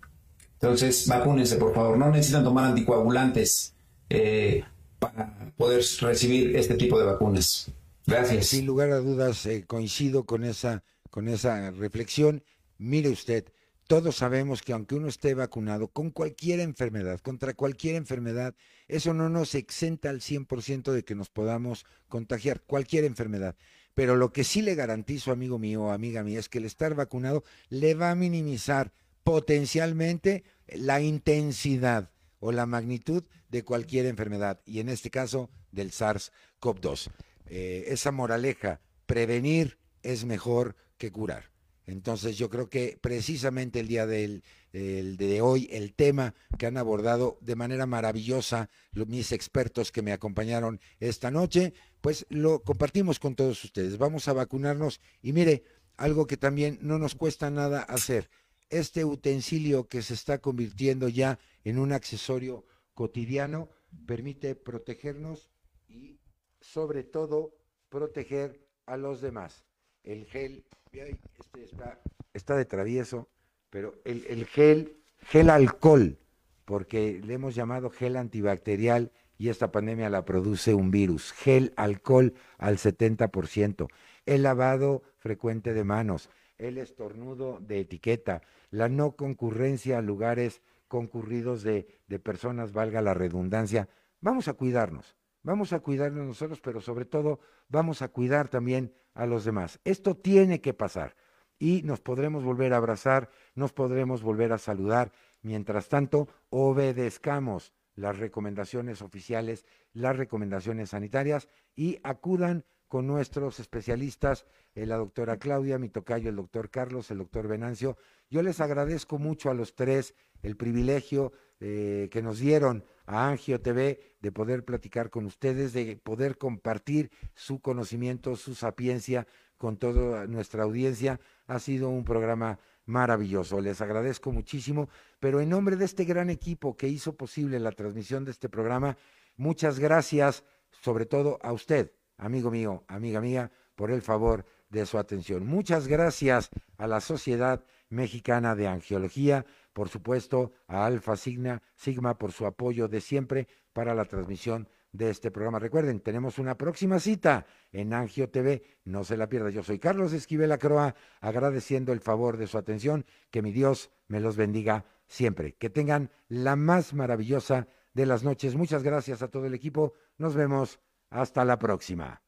Entonces, vacúnense, por favor. No necesitan tomar anticoagulantes eh, para poder recibir este tipo de vacunas. Gracias. Sin lugar a dudas, eh, coincido con esa, con esa reflexión. Mire usted, todos sabemos que aunque uno esté vacunado con cualquier enfermedad, contra cualquier enfermedad, eso no nos exenta al 100% de que nos podamos contagiar, cualquier enfermedad. Pero lo que sí le garantizo, amigo mío o amiga mía, es que el estar vacunado le va a minimizar potencialmente la intensidad o la magnitud de cualquier enfermedad, y en este caso del SARS-CoV-2. Eh, esa moraleja, prevenir es mejor que curar. Entonces yo creo que precisamente el día del, de hoy, el tema que han abordado de manera maravillosa los, mis expertos que me acompañaron esta noche, pues lo compartimos con todos ustedes. Vamos a vacunarnos y mire, algo que también no nos cuesta nada hacer, este utensilio que se está convirtiendo ya en un accesorio cotidiano permite protegernos y sobre todo proteger a los demás. El gel este está, de travieso, pero el, gel, gel alcohol, porque le hemos llamado gel antibacterial y esta pandemia la produce un virus. Gel alcohol al 70%. El lavado frecuente de manos, el estornudo de etiqueta, la no concurrencia a lugares concurridos de, de personas, valga la redundancia. Vamos a cuidarnos, vamos a cuidarnos nosotros, pero sobre todo vamos a cuidar también a los demás. Esto tiene que pasar y nos podremos volver a abrazar, nos podremos volver a saludar. Mientras tanto, obedezcamos las recomendaciones oficiales, las recomendaciones sanitarias y acudan con nuestros especialistas, eh, la doctora Claudia, mi tocayo, el doctor Carlos, el doctor Venancio. Yo les agradezco mucho a los tres el privilegio eh, que nos dieron a Angio TV de poder platicar con ustedes, de poder compartir su conocimiento, su sapiencia con toda nuestra audiencia. Ha sido un programa maravilloso. Les agradezco muchísimo, pero en nombre de este gran equipo que hizo posible la transmisión de este programa, muchas gracias, sobre todo a usted, amigo mío, amiga mía, por el favor de su atención. Muchas gracias a la Sociedad Mexicana de Angiología, por supuesto a Alfa Sigma, Sigma por su apoyo de siempre para la transmisión de este programa. Recuerden, tenemos una próxima cita en Angio TV, no se la pierda. Yo soy Carlos Esquivel Acroa, agradeciendo el favor de su atención, que mi Dios me los bendiga siempre. Que tengan la más maravillosa de las noches. Muchas gracias a todo el equipo. Nos vemos. Hasta la próxima.